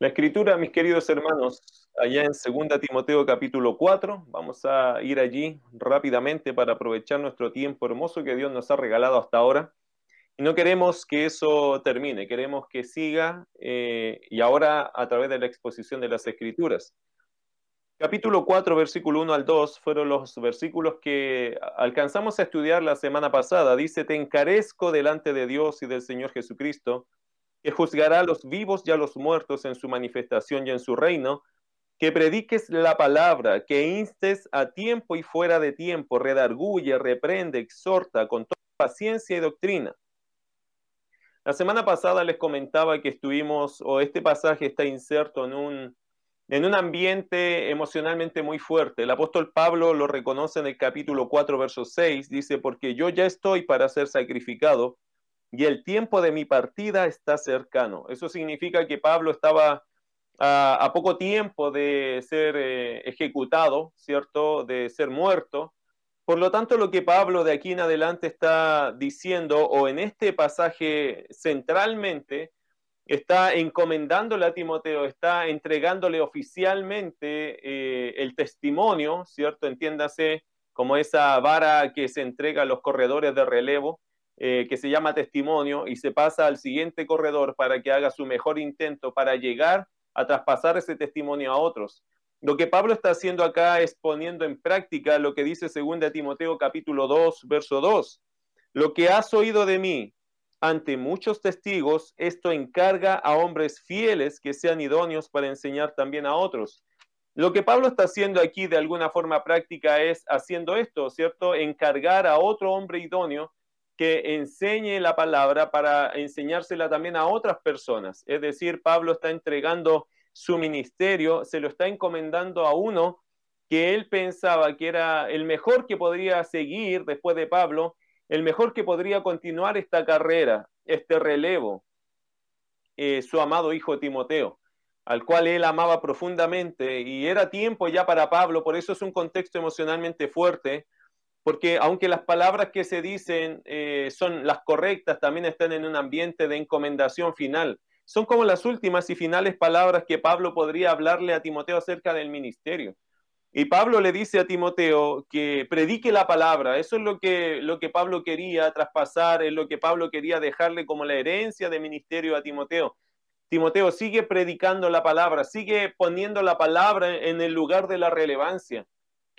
La escritura, mis queridos hermanos, allá en 2 Timoteo capítulo 4, vamos a ir allí rápidamente para aprovechar nuestro tiempo hermoso que Dios nos ha regalado hasta ahora. Y no queremos que eso termine, queremos que siga eh, y ahora a través de la exposición de las escrituras. Capítulo 4, versículo 1 al 2 fueron los versículos que alcanzamos a estudiar la semana pasada. Dice, te encarezco delante de Dios y del Señor Jesucristo que juzgará a los vivos y a los muertos en su manifestación y en su reino, que prediques la palabra, que instes a tiempo y fuera de tiempo, redarguye, reprende, exhorta con toda paciencia y doctrina. La semana pasada les comentaba que estuvimos, o este pasaje está inserto en un, en un ambiente emocionalmente muy fuerte. El apóstol Pablo lo reconoce en el capítulo 4, verso 6, dice, porque yo ya estoy para ser sacrificado y el tiempo de mi partida está cercano. Eso significa que Pablo estaba a, poco tiempo de ser eh, ejecutado, ¿cierto? De ser muerto. Por lo tanto, lo que Pablo de aquí en adelante está diciendo, o en este pasaje centralmente, está encomendándole a Timoteo, está entregándole oficialmente eh, el testimonio, ¿cierto? Entiéndase como esa vara que se entrega a los corredores de relevo, eh, que se llama testimonio y se pasa al siguiente corredor para que haga su mejor intento para llegar a traspasar ese testimonio a otros. Lo que Pablo está haciendo acá es poniendo en práctica lo que dice 2 Timoteo capítulo 2, verso 2. Lo que has oído de mí ante muchos testigos, esto encarga a hombres fieles que sean idóneos para enseñar también a otros. Lo que Pablo está haciendo aquí de alguna forma práctica es haciendo esto, ¿cierto? Encargar a otro hombre idóneo que enseñe la palabra para enseñársela también a otras personas. Es decir, Pablo está entregando su ministerio, se lo está encomendando a uno que él pensaba que era el mejor que podría seguir después de Pablo, el mejor que podría continuar esta carrera, este relevo, eh, su amado hijo Timoteo, al cual él amaba profundamente y era tiempo ya para Pablo, por eso es un contexto emocionalmente fuerte, porque aunque las palabras que se dicen eh, son las correctas, también están en un ambiente de encomendación final. Son como las últimas y finales palabras que Pablo podría hablarle a Timoteo acerca del ministerio. Y Pablo le dice a Timoteo que predique la palabra. Eso es lo que, lo que Pablo quería traspasar, es lo que Pablo quería dejarle como la herencia de ministerio a Timoteo. Timoteo sigue predicando la palabra, sigue poniendo la palabra en el lugar de la relevancia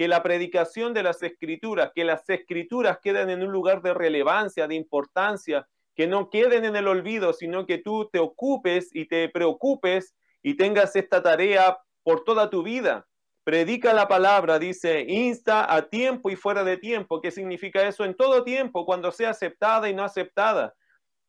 que la predicación de las escrituras, que las escrituras queden en un lugar de relevancia, de importancia, que no queden en el olvido, sino que tú te ocupes y te preocupes y tengas esta tarea por toda tu vida. Predica la palabra, dice, insta a tiempo y fuera de tiempo. ¿Qué significa eso? En todo tiempo, cuando sea aceptada y no aceptada.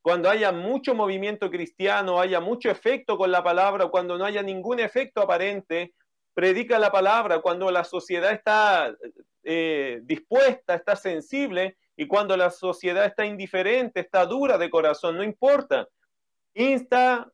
Cuando haya mucho movimiento cristiano, haya mucho efecto con la palabra, cuando no haya ningún efecto aparente, predica la palabra, cuando la sociedad está eh, dispuesta, está sensible, y cuando la sociedad está indiferente, está dura de corazón, no importa. Insta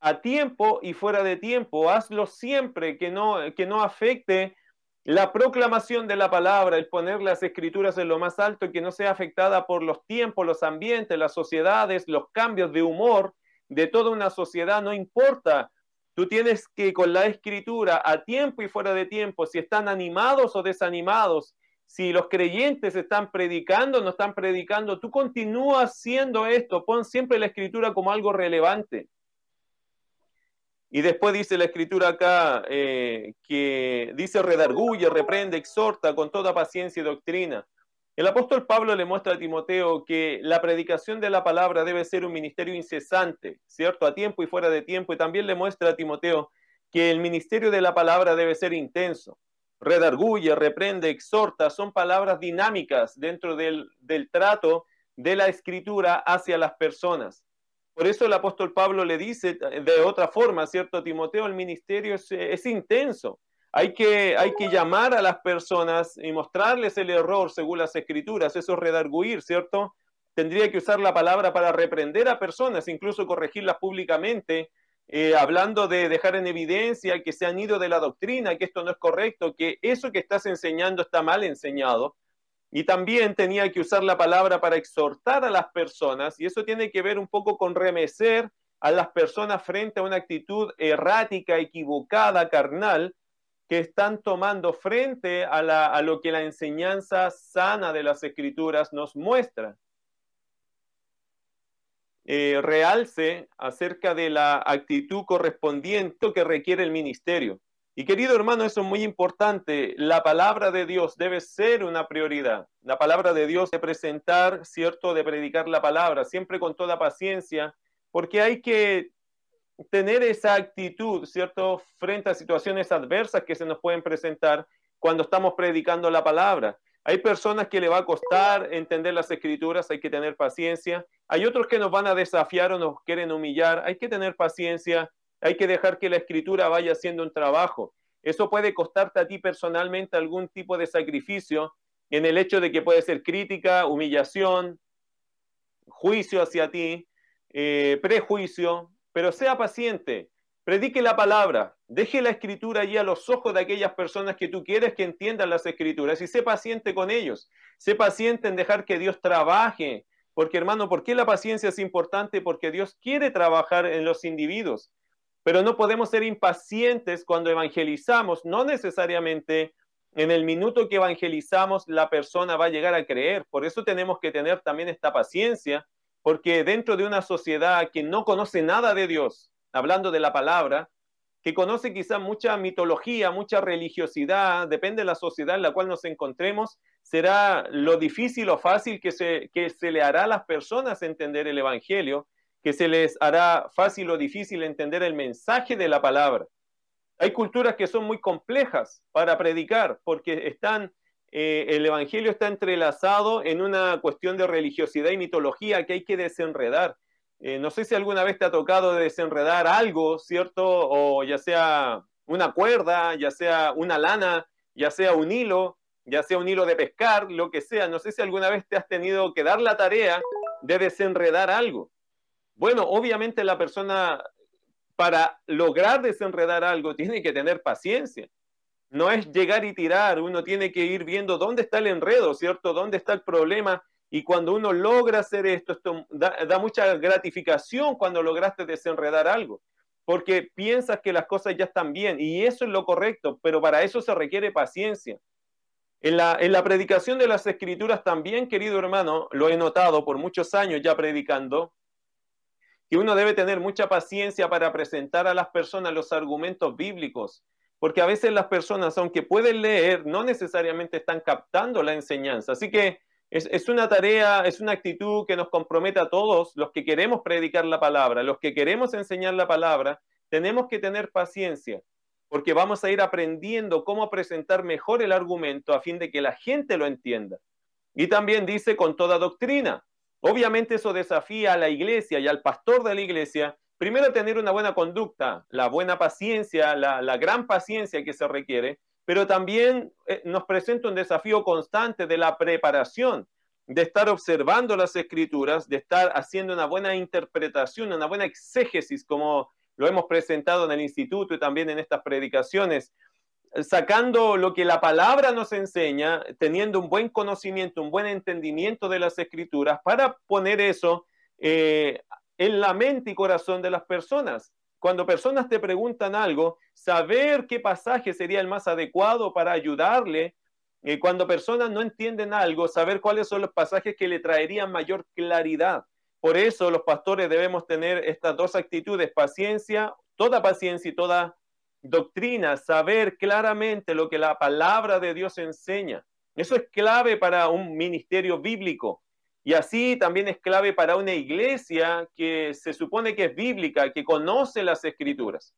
a tiempo y fuera de tiempo, hazlo siempre que no, que no afecte la proclamación de la palabra, el poner las escrituras en lo más alto, y que no sea afectada por los tiempos, los ambientes, las sociedades, los cambios de humor de toda una sociedad, no importa. Tú tienes que con la escritura, a tiempo y fuera de tiempo, si están animados o desanimados, si los creyentes están predicando o no están predicando, tú continúas haciendo esto, pon siempre la escritura como algo relevante. Y después dice la escritura acá eh, que dice redarguye, reprende, exhorta con toda paciencia y doctrina. El apóstol Pablo le muestra a Timoteo que la predicación de la palabra debe ser un ministerio incesante, ¿cierto? A tiempo y fuera de tiempo. Y también le muestra a Timoteo que el ministerio de la palabra debe ser intenso. Redarguye, reprende, exhorta, son palabras dinámicas dentro del, trato de la escritura hacia las personas. Por eso el apóstol Pablo le dice de otra forma, ¿cierto? Timoteo, el ministerio es, es intenso hay que, hay que llamar a las personas y mostrarles el error según las escrituras, eso es redarguir, ¿cierto? Tendría que usar la palabra para reprender a personas, incluso corregirlas públicamente, eh, hablando de dejar en evidencia que se han ido de la doctrina, que esto no es correcto, que eso que estás enseñando está mal enseñado. Y también tenía que usar la palabra para exhortar a las personas, y eso tiene que ver un poco con remecer a las personas frente a una actitud errática, equivocada, carnal, que están tomando frente a, lo que la enseñanza sana de las escrituras nos muestra. Eh, realce acerca de la actitud correspondiente que requiere el ministerio. Y querido hermano, eso es muy importante. La palabra de Dios debe ser una prioridad. La palabra de Dios de presentar, ¿cierto? De predicar la palabra, siempre con toda paciencia, porque hay que tener esa actitud, ¿cierto? Frente a situaciones adversas que se nos pueden presentar cuando estamos predicando la palabra. Hay personas que le va a costar entender las escrituras, hay que tener paciencia. Hay otros que nos van a desafiar o nos quieren humillar, hay que tener paciencia hay que dejar que la escritura vaya haciendo un trabajo. Eso puede costarte a ti personalmente algún tipo de sacrificio en el hecho de que puede ser crítica, humillación, juicio hacia ti, eh, prejuicio, pero sea paciente, predique la palabra, deje la escritura allí a los ojos de aquellas personas que tú quieres que entiendan las escrituras y sé paciente con ellos, sé paciente en dejar que Dios trabaje, porque hermano, ¿por qué la paciencia es importante? Porque Dios quiere trabajar en los individuos. Pero no podemos ser impacientes cuando evangelizamos. No necesariamente en el minuto que evangelizamos la persona va a llegar a creer. Por eso tenemos que tener también esta paciencia, porque dentro de una sociedad que no conoce nada de Dios, hablando de la palabra, que conoce quizá mucha mitología, mucha religiosidad, depende de la sociedad en la cual nos encontremos, será lo difícil o fácil que se, que se le hará a las personas entender el Evangelio que se les hará fácil o difícil entender el mensaje de la palabra. Hay culturas que son muy complejas para predicar porque están, eh, el Evangelio está entrelazado en una cuestión de religiosidad y mitología que hay que desenredar. Eh, no sé si alguna vez te ha tocado desenredar algo, ¿cierto? O ya sea una cuerda, ya sea una lana, ya sea un hilo, ya sea un hilo de pescar, lo que sea. No sé si alguna vez te has tenido que dar la tarea de desenredar algo. Bueno, obviamente la persona para lograr desenredar algo tiene que tener paciencia. No es llegar y tirar, uno tiene que ir viendo dónde está el enredo, ¿cierto? ¿Dónde está el problema? Y cuando uno logra hacer esto, esto da, mucha gratificación cuando lograste desenredar algo, porque piensas que las cosas ya están bien y eso es lo correcto, pero para eso se requiere paciencia. En la, en la predicación de las escrituras también, querido hermano, lo he notado por muchos años ya predicando, que uno debe tener mucha paciencia para presentar a las personas los argumentos bíblicos, porque a veces las personas, aunque pueden leer, no necesariamente están captando la enseñanza. Así que es, una tarea, es una actitud que nos compromete a todos los que queremos predicar la palabra, los que queremos enseñar la palabra, tenemos que tener paciencia, porque vamos a ir aprendiendo cómo presentar mejor el argumento a fin de que la gente lo entienda. Y también dice con toda doctrina. Obviamente eso desafía a la iglesia y al pastor de la iglesia, primero tener una buena conducta, la buena paciencia, la, gran paciencia que se requiere, pero también eh, nos presenta un desafío constante de la preparación, de estar observando las escrituras, de estar haciendo una buena interpretación, una buena exégesis, como lo hemos presentado en el instituto y también en estas predicaciones, sacando lo que la palabra nos enseña, teniendo un buen conocimiento, un buen entendimiento de las escrituras, para poner eso eh, en la mente y corazón de las personas. Cuando personas te preguntan algo, saber qué pasaje sería el más adecuado para ayudarle. Eh, cuando personas no entienden algo, saber cuáles son los pasajes que le traerían mayor claridad. Por eso los pastores debemos tener estas dos actitudes, paciencia, toda paciencia y toda doctrina, saber claramente lo que la palabra de Dios enseña. Eso es clave para un ministerio bíblico. Y así también es clave para una iglesia que se supone que es bíblica, que conoce las escrituras.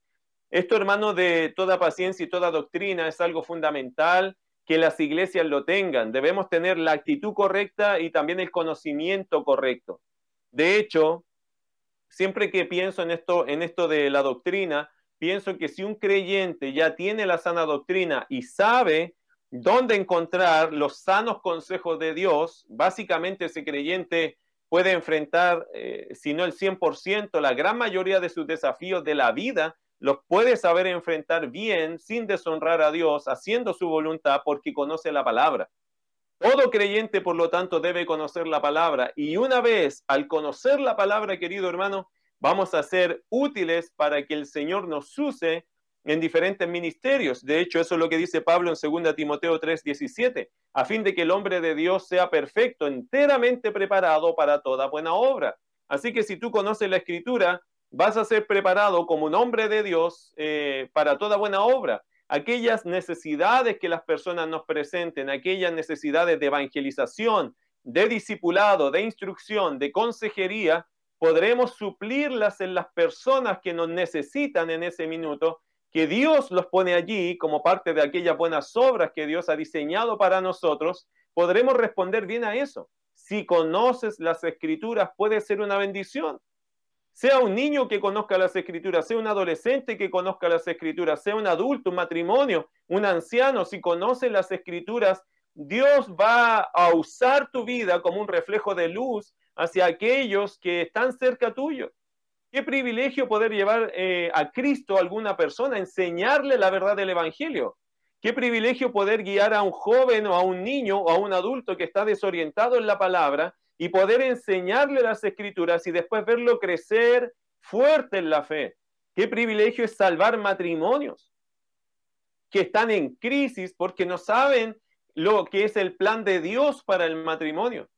Esto, hermano, de toda paciencia y toda doctrina es algo fundamental que las iglesias lo tengan. Debemos tener la actitud correcta y también el conocimiento correcto. De hecho, siempre que pienso en esto, en esto de la doctrina, pienso que si un creyente ya tiene la sana doctrina y sabe dónde encontrar los sanos consejos de Dios, básicamente ese creyente puede enfrentar, eh, si no el 100%, la gran mayoría de sus desafíos de la vida, los puede saber enfrentar bien, sin deshonrar a Dios, haciendo su voluntad, porque conoce la palabra. Todo creyente, por lo tanto, debe conocer la palabra. Y una vez al conocer la palabra, querido hermano, vamos a ser útiles para que el Señor nos use en diferentes ministerios. De hecho, eso es lo que dice Pablo en 2 Timoteo 3:17, a fin de que el hombre de Dios sea perfecto, enteramente preparado para toda buena obra. Así que si tú conoces la escritura, vas a ser preparado como un hombre de Dios eh, para toda buena obra. Aquellas necesidades que las personas nos presenten, aquellas necesidades de evangelización, de discipulado, de instrucción, de consejería, podremos suplirlas en las personas que nos necesitan en ese minuto, que Dios los pone allí como parte de aquellas buenas obras que Dios ha diseñado para nosotros, podremos responder bien a eso. Si conoces las escrituras, puede ser una bendición. Sea un niño que conozca las escrituras, sea un adolescente que conozca las escrituras, sea un adulto, un matrimonio, un anciano, si conoce las escrituras, Dios va a usar tu vida como un reflejo de luz hacia aquellos que están cerca tuyo. Qué privilegio poder llevar eh, a Cristo a alguna persona, enseñarle la verdad del Evangelio. Qué privilegio poder guiar a un joven o a un niño o a un adulto que está desorientado en la palabra y poder enseñarle las escrituras y después verlo crecer fuerte en la fe. Qué privilegio es salvar matrimonios que están en crisis porque no saben lo que es el plan de Dios para el matrimonio.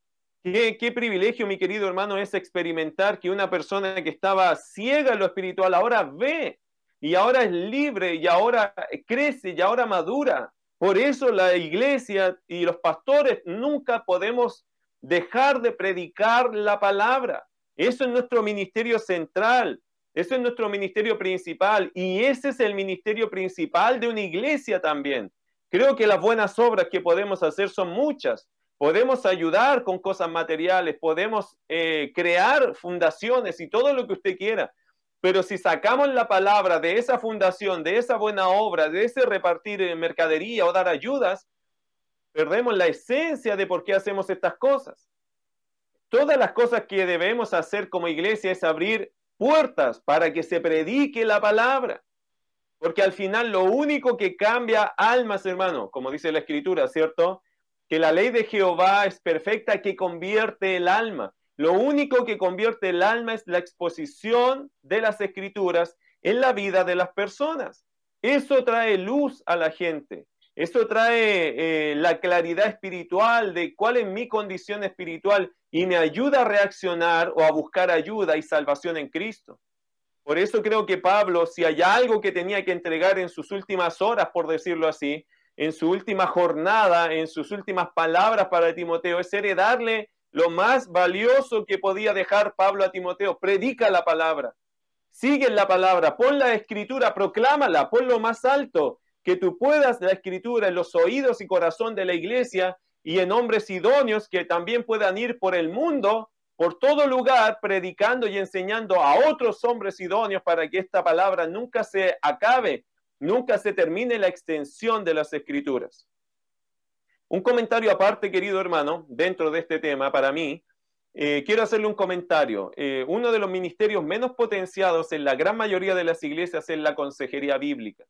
Qué, qué, privilegio, mi querido hermano, es experimentar que una persona que estaba ciega en lo espiritual ahora ve y ahora es libre y ahora crece y ahora madura. Por eso la iglesia y los pastores nunca podemos dejar de predicar la palabra. Eso es nuestro ministerio central, eso es nuestro ministerio principal y ese es el ministerio principal de una iglesia también. Creo que las buenas obras que podemos hacer son muchas. Podemos ayudar con cosas materiales, podemos eh, crear fundaciones y todo lo que usted quiera. Pero si sacamos la palabra de esa fundación, de esa buena obra, de ese repartir mercadería o dar ayudas, perdemos la esencia de por qué hacemos estas cosas. Todas las cosas que debemos hacer como iglesia es abrir puertas para que se predique la palabra. Porque al final lo único que cambia almas, hermano, como dice la escritura, ¿cierto? Que la ley de Jehová es perfecta que convierte el alma. Lo único que convierte el alma es la exposición de las escrituras en la vida de las personas. Eso trae luz a la gente. Eso trae eh, la claridad espiritual de cuál es mi condición espiritual y me ayuda a reaccionar o a buscar ayuda y salvación en Cristo. Por eso creo que Pablo, si hay algo que tenía que entregar en sus últimas horas, por decirlo así, en su última jornada, en sus últimas palabras para Timoteo, es heredarle lo más valioso que podía dejar Pablo a Timoteo. Predica la palabra, sigue la palabra, pon la escritura, proclámala, lo más alto, que tú puedas la escritura en los oídos y corazón de la iglesia y en hombres idóneos que también puedan ir por el mundo, por todo lugar, predicando y enseñando a otros hombres idóneos para que esta palabra nunca se acabe, nunca se termine la extensión de las escrituras. Un comentario aparte, querido hermano, dentro de este tema, para mí, eh, quiero hacerle un comentario. Eh, uno de los ministerios menos potenciados en la gran mayoría de las iglesias es la consejería bíblica.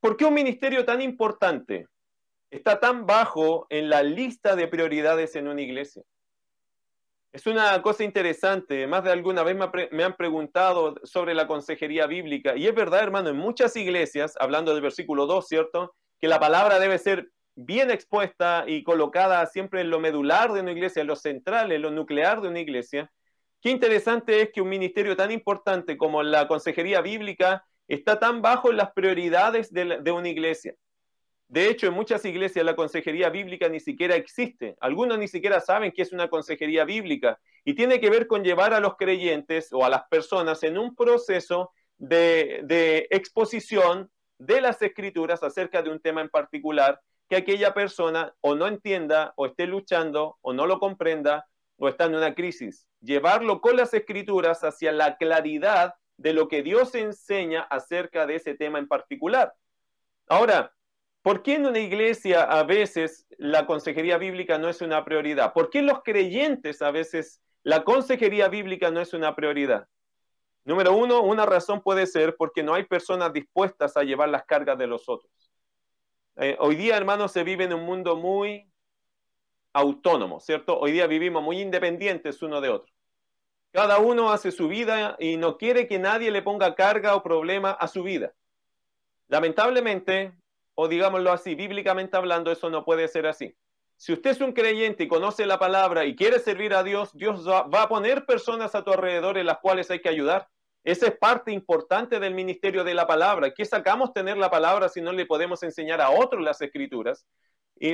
¿Por qué un ministerio tan importante está tan bajo en la lista de prioridades en una iglesia? Es una cosa interesante, más de alguna vez me han preguntado sobre la consejería bíblica, y es verdad, hermano, en muchas iglesias, hablando del versículo 2, ¿cierto? Que la palabra debe ser bien expuesta y colocada siempre en lo medular de una iglesia, en lo central, en lo nuclear de una iglesia. Qué interesante es que un ministerio tan importante como la consejería bíblica está tan bajo en las prioridades de, una iglesia. De hecho, en muchas iglesias la consejería bíblica ni siquiera existe. Algunos ni siquiera saben qué es una consejería bíblica y tiene que ver con llevar a los creyentes o a las personas en un proceso de, exposición de las escrituras acerca de un tema en particular que aquella persona o no entienda o esté luchando o no lo comprenda o está en una crisis. Llevarlo con las escrituras hacia la claridad de lo que Dios enseña acerca de ese tema en particular. Ahora, ¿por qué en una iglesia a veces la consejería bíblica no es una prioridad? ¿Por qué los creyentes a veces la consejería bíblica no es una prioridad? Número uno, una razón puede ser porque no hay personas dispuestas a llevar las cargas de los otros. Eh, hoy día, hermanos, se vive en un mundo muy autónomo, ¿cierto? Hoy día vivimos muy independientes uno de otro. Cada uno hace su vida y no quiere que nadie le ponga carga o problema a su vida. Lamentablemente, o digámoslo así, bíblicamente hablando, eso no puede ser así. Si usted es un creyente y conoce la palabra y quiere servir a Dios, Dios va a poner personas a tu alrededor en las cuales hay que ayudar. Esa es parte importante del ministerio de la palabra. ¿Qué sacamos tener la palabra si no le podemos enseñar a otros las escrituras?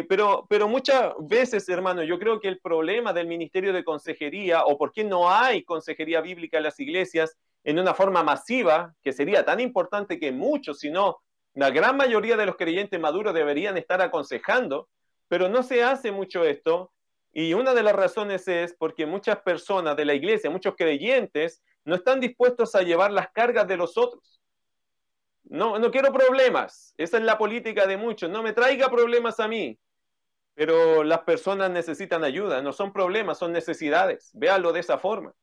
pero, pero muchas veces, hermano, yo creo que el problema del ministerio de consejería o por qué no hay consejería bíblica en las iglesias en una forma masiva, que sería tan importante que muchos, si no la gran mayoría de los creyentes maduros deberían estar aconsejando, pero no se hace mucho esto. Y una de las razones es porque muchas personas de la iglesia, muchos creyentes, no están dispuestos a llevar las cargas de los otros. No, no quiero problemas. Esa es la política de muchos. No me traiga problemas a mí. Pero las personas necesitan ayuda. No son problemas, son necesidades. Véalo de esa forma.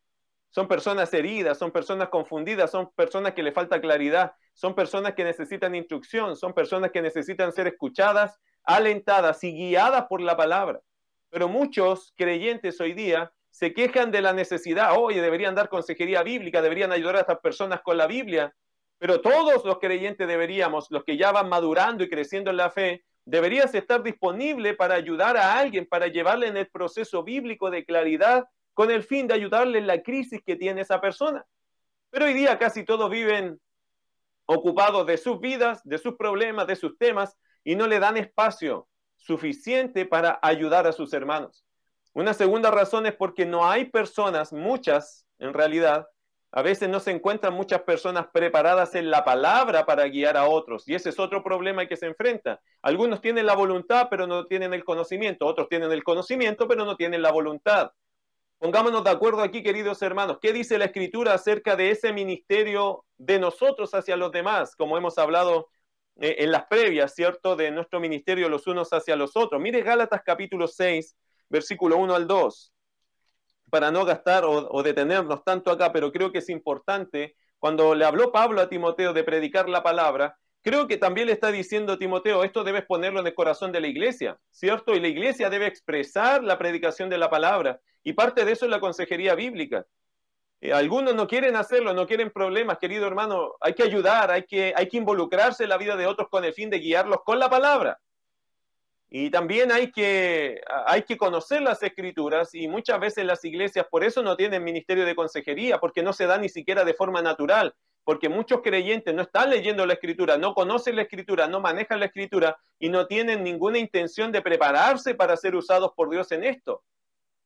Son personas heridas, son personas confundidas, son personas que le falta claridad, son personas que necesitan instrucción, son personas que necesitan ser escuchadas, alentadas y guiadas por la palabra. Pero muchos creyentes hoy día se quejan de la necesidad, oye, deberían dar consejería bíblica, deberían ayudar a estas personas con la Biblia, pero todos los creyentes deberíamos, los que ya van madurando y creciendo en la fe, deberías estar disponible para ayudar a alguien, para llevarle en el proceso bíblico de claridad con el fin de ayudarle en la crisis que tiene esa persona. Pero hoy día casi todos viven ocupados de sus vidas, de sus problemas, de sus temas, y no le dan espacio suficiente para ayudar a sus hermanos. Una segunda razón es porque no hay personas, muchas en realidad, a veces no se encuentran muchas personas preparadas en la palabra para guiar a otros y ese es otro problema que se enfrenta. Algunos tienen la voluntad pero no tienen el conocimiento, otros tienen el conocimiento pero no tienen la voluntad. Pongámonos de acuerdo aquí, queridos hermanos, ¿qué dice la escritura acerca de ese ministerio de nosotros hacia los demás? Como hemos hablado eh, en las previas, ¿cierto? De nuestro ministerio los unos hacia los otros. Mire Gálatas capítulo 6, versículo 1 al 2 para no gastar o, detenernos tanto acá, pero creo que es importante, cuando le habló Pablo a Timoteo de predicar la palabra, creo que también le está diciendo Timoteo, esto debes ponerlo en el corazón de la iglesia, ¿cierto? Y la iglesia debe expresar la predicación de la palabra, y parte de eso es la consejería bíblica. Eh, algunos no quieren hacerlo, no quieren problemas, querido hermano, hay que ayudar, hay que, hay que involucrarse en la vida de otros con el fin de guiarlos con la palabra. Y también hay que, hay que conocer las escrituras y muchas veces las iglesias por eso no tienen ministerio de consejería, porque no se da ni siquiera de forma natural, porque muchos creyentes no están leyendo la escritura, no conocen la escritura, no manejan la escritura y no tienen ninguna intención de prepararse para ser usados por Dios en esto.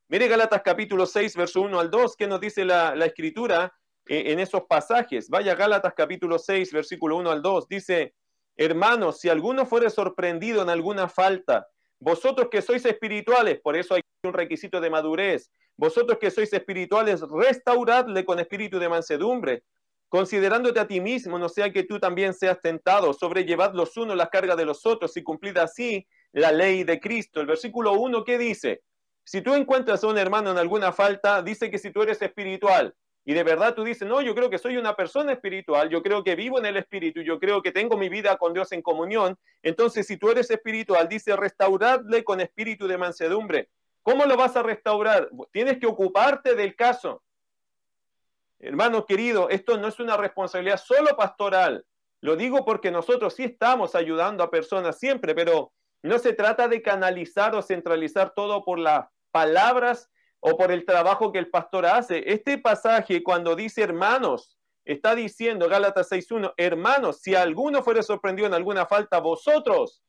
Mire Galatas capítulo 6, verso 1 al 2, ¿qué nos dice la, la escritura eh, en esos pasajes? Vaya Gálatas capítulo 6, versículo 1 al 2, dice, Hermanos, si alguno fuere sorprendido en alguna falta, vosotros que sois espirituales, por eso hay un requisito de madurez, vosotros que sois espirituales, restauradle con espíritu de mansedumbre, considerándote a ti mismo, no sea que tú también seas tentado, sobrellevad los unos las cargas de los otros y cumplid así la ley de Cristo. El versículo 1, ¿qué dice? Si tú encuentras a un hermano en alguna falta, dice que si tú eres espiritual, y de verdad tú dices, no, yo creo que soy una persona espiritual, yo creo que vivo en el espíritu, yo creo que tengo mi vida con Dios en comunión. Entonces, si tú eres espiritual, dice, restauradle con espíritu de mansedumbre. ¿Cómo lo vas a restaurar? Tienes que ocuparte del caso. Hermano querido, esto no es una responsabilidad solo pastoral. Lo digo porque nosotros sí estamos ayudando a personas siempre, pero no se trata de canalizar o centralizar todo por las palabras o por el trabajo que el pastor hace. Este pasaje cuando dice hermanos, está diciendo Gálatas 6.1, hermanos, si alguno fuere sorprendido en alguna falta, vosotros,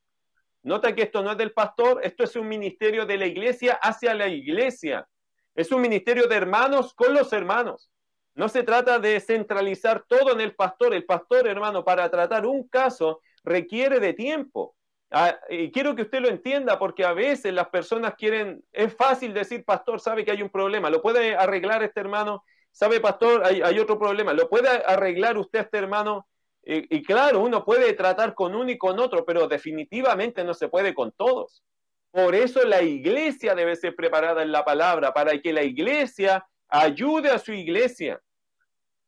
nota que esto no es del pastor, esto es un ministerio de la iglesia hacia la iglesia. Es un ministerio de hermanos con los hermanos. No se trata de centralizar todo en el pastor. El pastor, hermano, para tratar un caso requiere de tiempo. Ah, y quiero que usted lo entienda porque a veces las personas quieren, es fácil decir, pastor, sabe que hay un problema, lo puede arreglar este hermano, sabe, pastor, hay, otro problema, lo puede arreglar usted este hermano. Y, y claro, uno puede tratar con uno y con otro, pero definitivamente no se puede con todos. Por eso la iglesia debe ser preparada en la palabra, para que la iglesia ayude a su iglesia.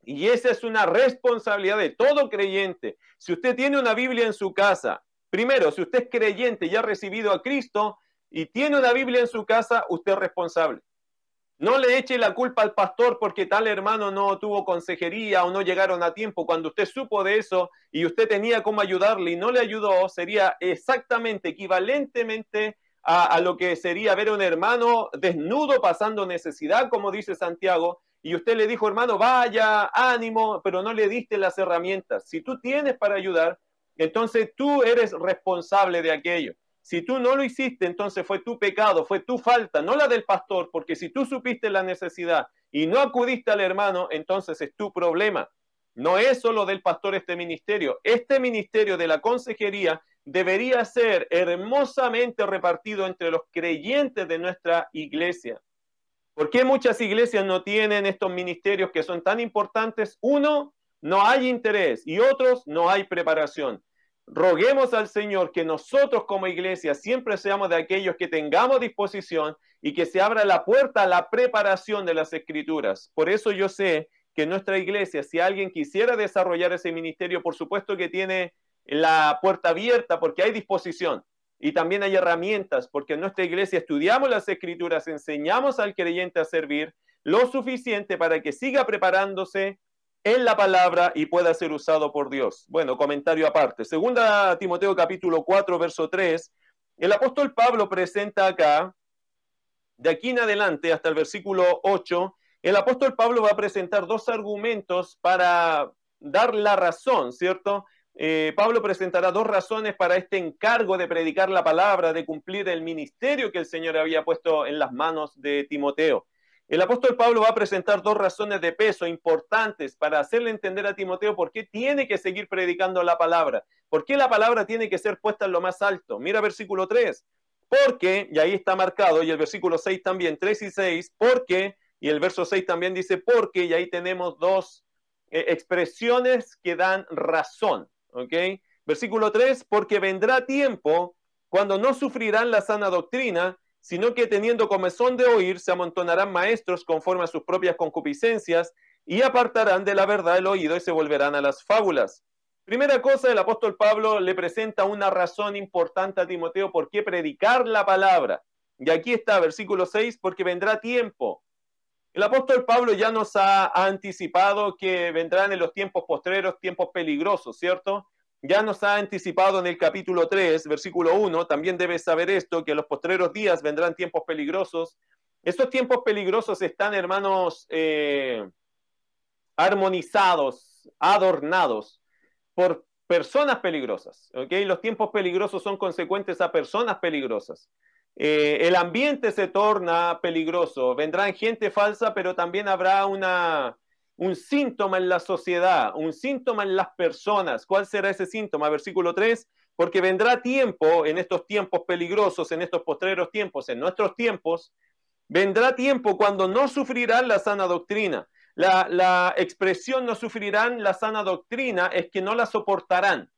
Y esa es una responsabilidad de todo creyente. Si usted tiene una Biblia en su casa, Primero, si usted es creyente y ha recibido a Cristo y tiene una Biblia en su casa, usted es responsable. No le eche la culpa al pastor porque tal hermano no tuvo consejería o no llegaron a tiempo. Cuando usted supo de eso y usted tenía cómo ayudarle y no le ayudó, sería exactamente, equivalentemente a, lo que sería ver a un hermano desnudo pasando necesidad, como dice Santiago, y usted le dijo, hermano, vaya, ánimo, pero no le diste las herramientas. Si tú tienes para ayudar, entonces tú eres responsable de aquello. Si tú no lo hiciste, entonces fue tu pecado, fue tu falta, no la del pastor, porque si tú supiste la necesidad y no acudiste al hermano, entonces es tu problema. No es solo del pastor este ministerio. Este ministerio de la consejería debería ser hermosamente repartido entre los creyentes de nuestra iglesia. ¿Por qué muchas iglesias no tienen estos ministerios que son tan importantes? Uno, no hay interés y otros, no hay preparación roguemos al Señor que nosotros como iglesia siempre seamos de aquellos que tengamos disposición y que se abra la puerta a la preparación de las escrituras. Por eso yo sé que nuestra iglesia, si alguien quisiera desarrollar ese ministerio, por supuesto que tiene la puerta abierta porque hay disposición y también hay herramientas, porque en nuestra iglesia estudiamos las escrituras, enseñamos al creyente a servir lo suficiente para que siga preparándose en la palabra y pueda ser usado por Dios. Bueno, comentario aparte. Segunda Timoteo capítulo 4, verso 3. El apóstol Pablo presenta acá, de aquí en adelante hasta el versículo 8, el apóstol Pablo va a presentar dos argumentos para dar la razón, ¿cierto? Eh, Pablo presentará dos razones para este encargo de predicar la palabra, de cumplir el ministerio que el Señor había puesto en las manos de Timoteo. El apóstol Pablo va a presentar dos razones de peso importantes para hacerle entender a Timoteo por qué tiene que seguir predicando la palabra, por qué la palabra tiene que ser puesta en lo más alto. Mira versículo 3, porque, y ahí está marcado, y el versículo 6 también, 3 y 6, porque, y el verso 6 también dice porque, y ahí tenemos dos eh, expresiones que dan razón, ¿ok? Versículo 3, porque vendrá tiempo cuando no sufrirán la sana doctrina, sino que teniendo comezón de oír, se amontonarán maestros conforme a sus propias concupiscencias y apartarán de la verdad el oído y se volverán a las fábulas. Primera cosa, el apóstol Pablo le presenta una razón importante a Timoteo por qué predicar la palabra. Y aquí está, versículo 6, porque vendrá tiempo. El apóstol Pablo ya nos ha, anticipado que vendrán en los tiempos postreros tiempos peligrosos, ¿cierto? ya nos ha anticipado en el capítulo 3, versículo 1, también debes saber esto, que en los postreros días vendrán tiempos peligrosos. Estos tiempos peligrosos están, hermanos, eh, armonizados, adornados por personas peligrosas. ¿okay? Los tiempos peligrosos son consecuentes a personas peligrosas. Eh, el ambiente se torna peligroso, vendrán gente falsa, pero también habrá una, un síntoma en la sociedad, un síntoma en las personas. ¿Cuál será ese síntoma? Versículo 3, porque vendrá tiempo, en estos tiempos peligrosos, en estos postreros tiempos, en nuestros tiempos, vendrá tiempo cuando no sufrirán la sana doctrina. La, expresión no sufrirán la sana doctrina es que no la soportarán,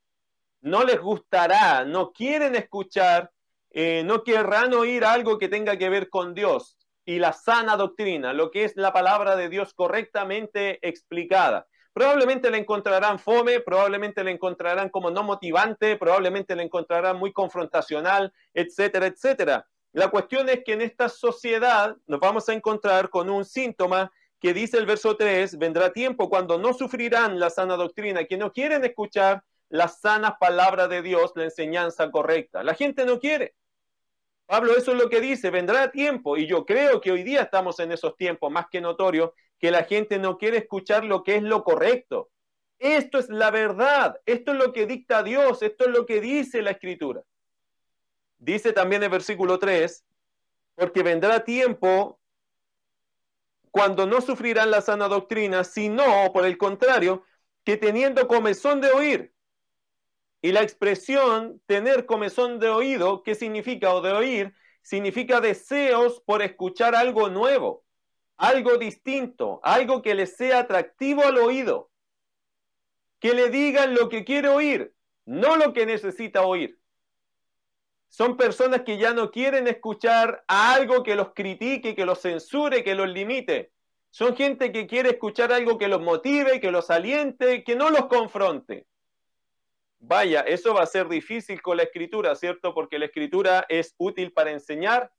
no les gustará, no quieren escuchar, eh, no querrán oír algo que tenga que ver con Dios y la sana doctrina, lo que es la palabra de Dios correctamente explicada. Probablemente la encontrarán fome, probablemente la encontrarán como no motivante, probablemente la encontrarán muy confrontacional, etcétera, etcétera. La cuestión es que en esta sociedad nos vamos a encontrar con un síntoma que dice el verso 3, vendrá tiempo cuando no sufrirán la sana doctrina, que no quieren escuchar la sana palabra de Dios, la enseñanza correcta. La gente no quiere. Pablo eso es lo que dice, vendrá tiempo, y yo creo que hoy día estamos en esos tiempos más que notorio, que la gente no quiere escuchar lo que es lo correcto. Esto es la verdad, esto es lo que dicta Dios, esto es lo que dice la escritura. Dice también el versículo 3, porque vendrá tiempo cuando no sufrirán la sana doctrina, sino, por el contrario, que teniendo comezón de oír, y la expresión tener comezón de oído, ¿qué significa? O de oír, significa deseos por escuchar algo nuevo, algo distinto, algo que le sea atractivo al oído. Que le digan lo que quiere oír, no lo que necesita oír. Son personas que ya no quieren escuchar algo que los critique, que los censure, que los limite. Son gente que quiere escuchar algo que los motive, que los aliente, que no los confronte. Vaya, eso va a ser difícil con la escritura, ¿cierto? Porque la escritura es útil para enseñar,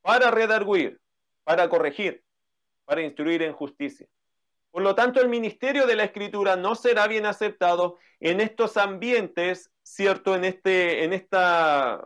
para redarguir, para corregir. para instruir en justicia. Por lo tanto, el ministerio de la escritura no será bien aceptado en estos ambientes, ¿cierto? En, este, en, esta,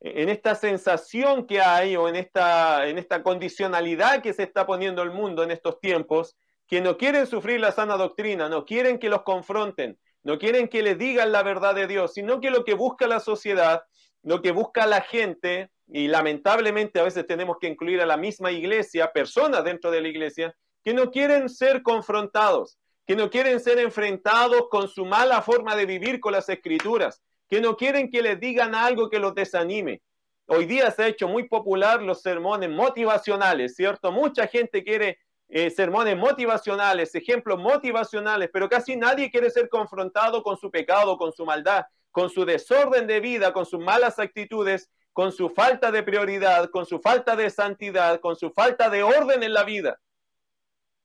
en esta sensación que hay o en esta, en esta condicionalidad que se está poniendo el mundo en estos tiempos, que no quieren sufrir la sana doctrina, no quieren que los confronten, no quieren que les digan la verdad de Dios, sino que lo que busca la sociedad, lo que busca la gente, y lamentablemente a veces tenemos que incluir a la misma iglesia, personas dentro de la iglesia, que no quieren ser confrontados, que no quieren ser enfrentados con su mala forma de vivir con las escrituras, que no quieren que les digan algo que los desanime. Hoy día se ha hecho muy popular los sermones motivacionales, ¿cierto? Mucha gente quiere eh, sermones motivacionales, ejemplos motivacionales, pero casi nadie quiere ser confrontado con su pecado, con su maldad, con su desorden de vida, con sus malas actitudes, con su falta de prioridad, con su falta de santidad, con su falta de orden en la vida.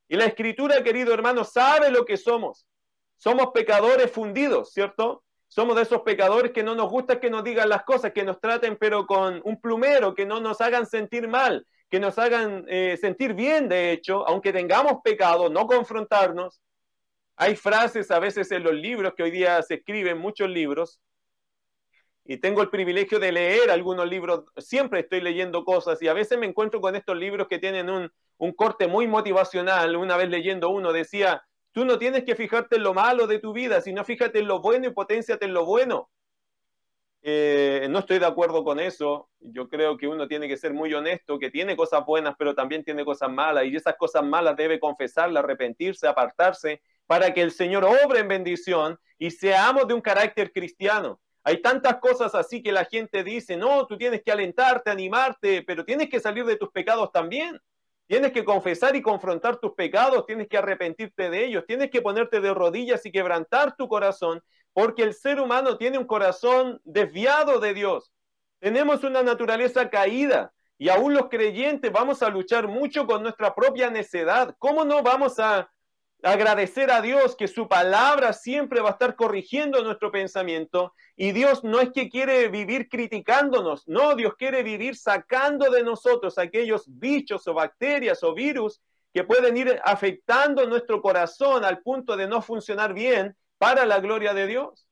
Y la escritura, querido hermano, sabe lo que somos. Somos pecadores fundidos, ¿cierto? Somos de esos pecadores que no nos gusta que nos digan las cosas, que nos traten pero con un plumero, que no nos hagan sentir mal, que nos hagan eh, sentir bien, de hecho, aunque tengamos pecado, no confrontarnos. Hay frases a veces en los libros que hoy día se escriben, muchos libros, y tengo el privilegio de leer algunos libros, siempre estoy leyendo cosas y a veces me encuentro con estos libros que tienen un, corte muy motivacional. Una vez leyendo uno decía, tú no tienes que fijarte en lo malo de tu vida, sino fíjate en lo bueno y potenciate en lo bueno. Eh, no estoy de acuerdo con eso. Yo creo que uno tiene que ser muy honesto, que tiene cosas buenas, pero también tiene cosas malas. Y esas cosas malas debe confesarlas, arrepentirse, apartarse, para que el Señor obre en bendición y seamos de un carácter cristiano. Hay tantas cosas así que la gente dice, no, tú tienes que alentarte, animarte, pero tienes que salir de tus pecados también. Tienes que confesar y confrontar tus pecados, tienes que arrepentirte de ellos, tienes que ponerte de rodillas y quebrantar tu corazón porque el ser humano tiene un corazón desviado de Dios. Tenemos una naturaleza caída y aún los creyentes vamos a luchar mucho con nuestra propia necedad. ¿Cómo no vamos a agradecer a Dios que su palabra siempre va a estar corrigiendo nuestro pensamiento? Y Dios no es que quiere vivir criticándonos, no, Dios quiere vivir sacando de nosotros aquellos bichos o bacterias o virus que pueden ir afectando nuestro corazón al punto de no funcionar bien para la gloria de Dios.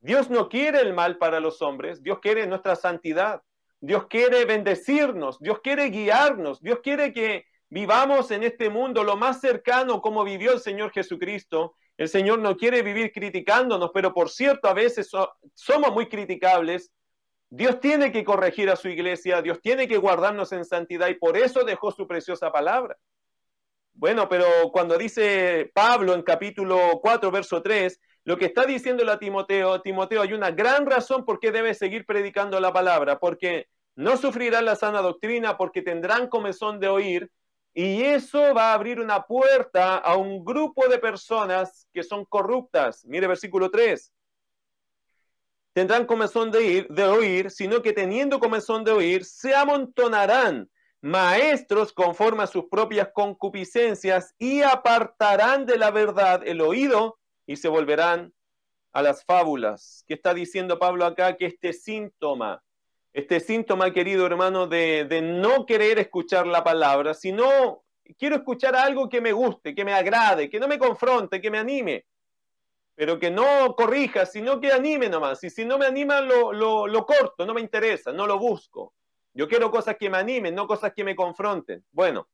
Dios no quiere el mal para los hombres, Dios quiere nuestra santidad, Dios quiere bendecirnos, Dios quiere guiarnos, Dios quiere que vivamos en este mundo lo más cercano como vivió el Señor Jesucristo. El Señor no quiere vivir criticándonos, pero por cierto a veces somos muy criticables. Dios tiene que corregir a su iglesia, Dios tiene que guardarnos en santidad y por eso dejó su preciosa palabra. Bueno, pero cuando dice Pablo en capítulo 4, verso 3, lo que está diciendo a Timoteo, Timoteo, hay una gran razón por qué debe seguir predicando la palabra, porque no sufrirán la sana doctrina, porque tendrán comezón de oír, y eso va a abrir una puerta a un grupo de personas que son corruptas. Mire versículo 3. Tendrán comezón de, de oír, sino que teniendo comezón de oír, se amontonarán maestros conforme a sus propias concupiscencias y apartarán de la verdad el oído y se volverán a las fábulas. ¿Qué está diciendo Pablo acá? Que este síntoma, este síntoma, querido hermano, de, no querer escuchar la palabra, sino quiero escuchar algo que me guste, que me agrade, que no me confronte, que me anime, pero que no corrija, sino que anime nomás. Y si no me anima, lo corto, no me interesa, no lo busco. Yo quiero cosas que me animen, no cosas que me confronten. Bueno,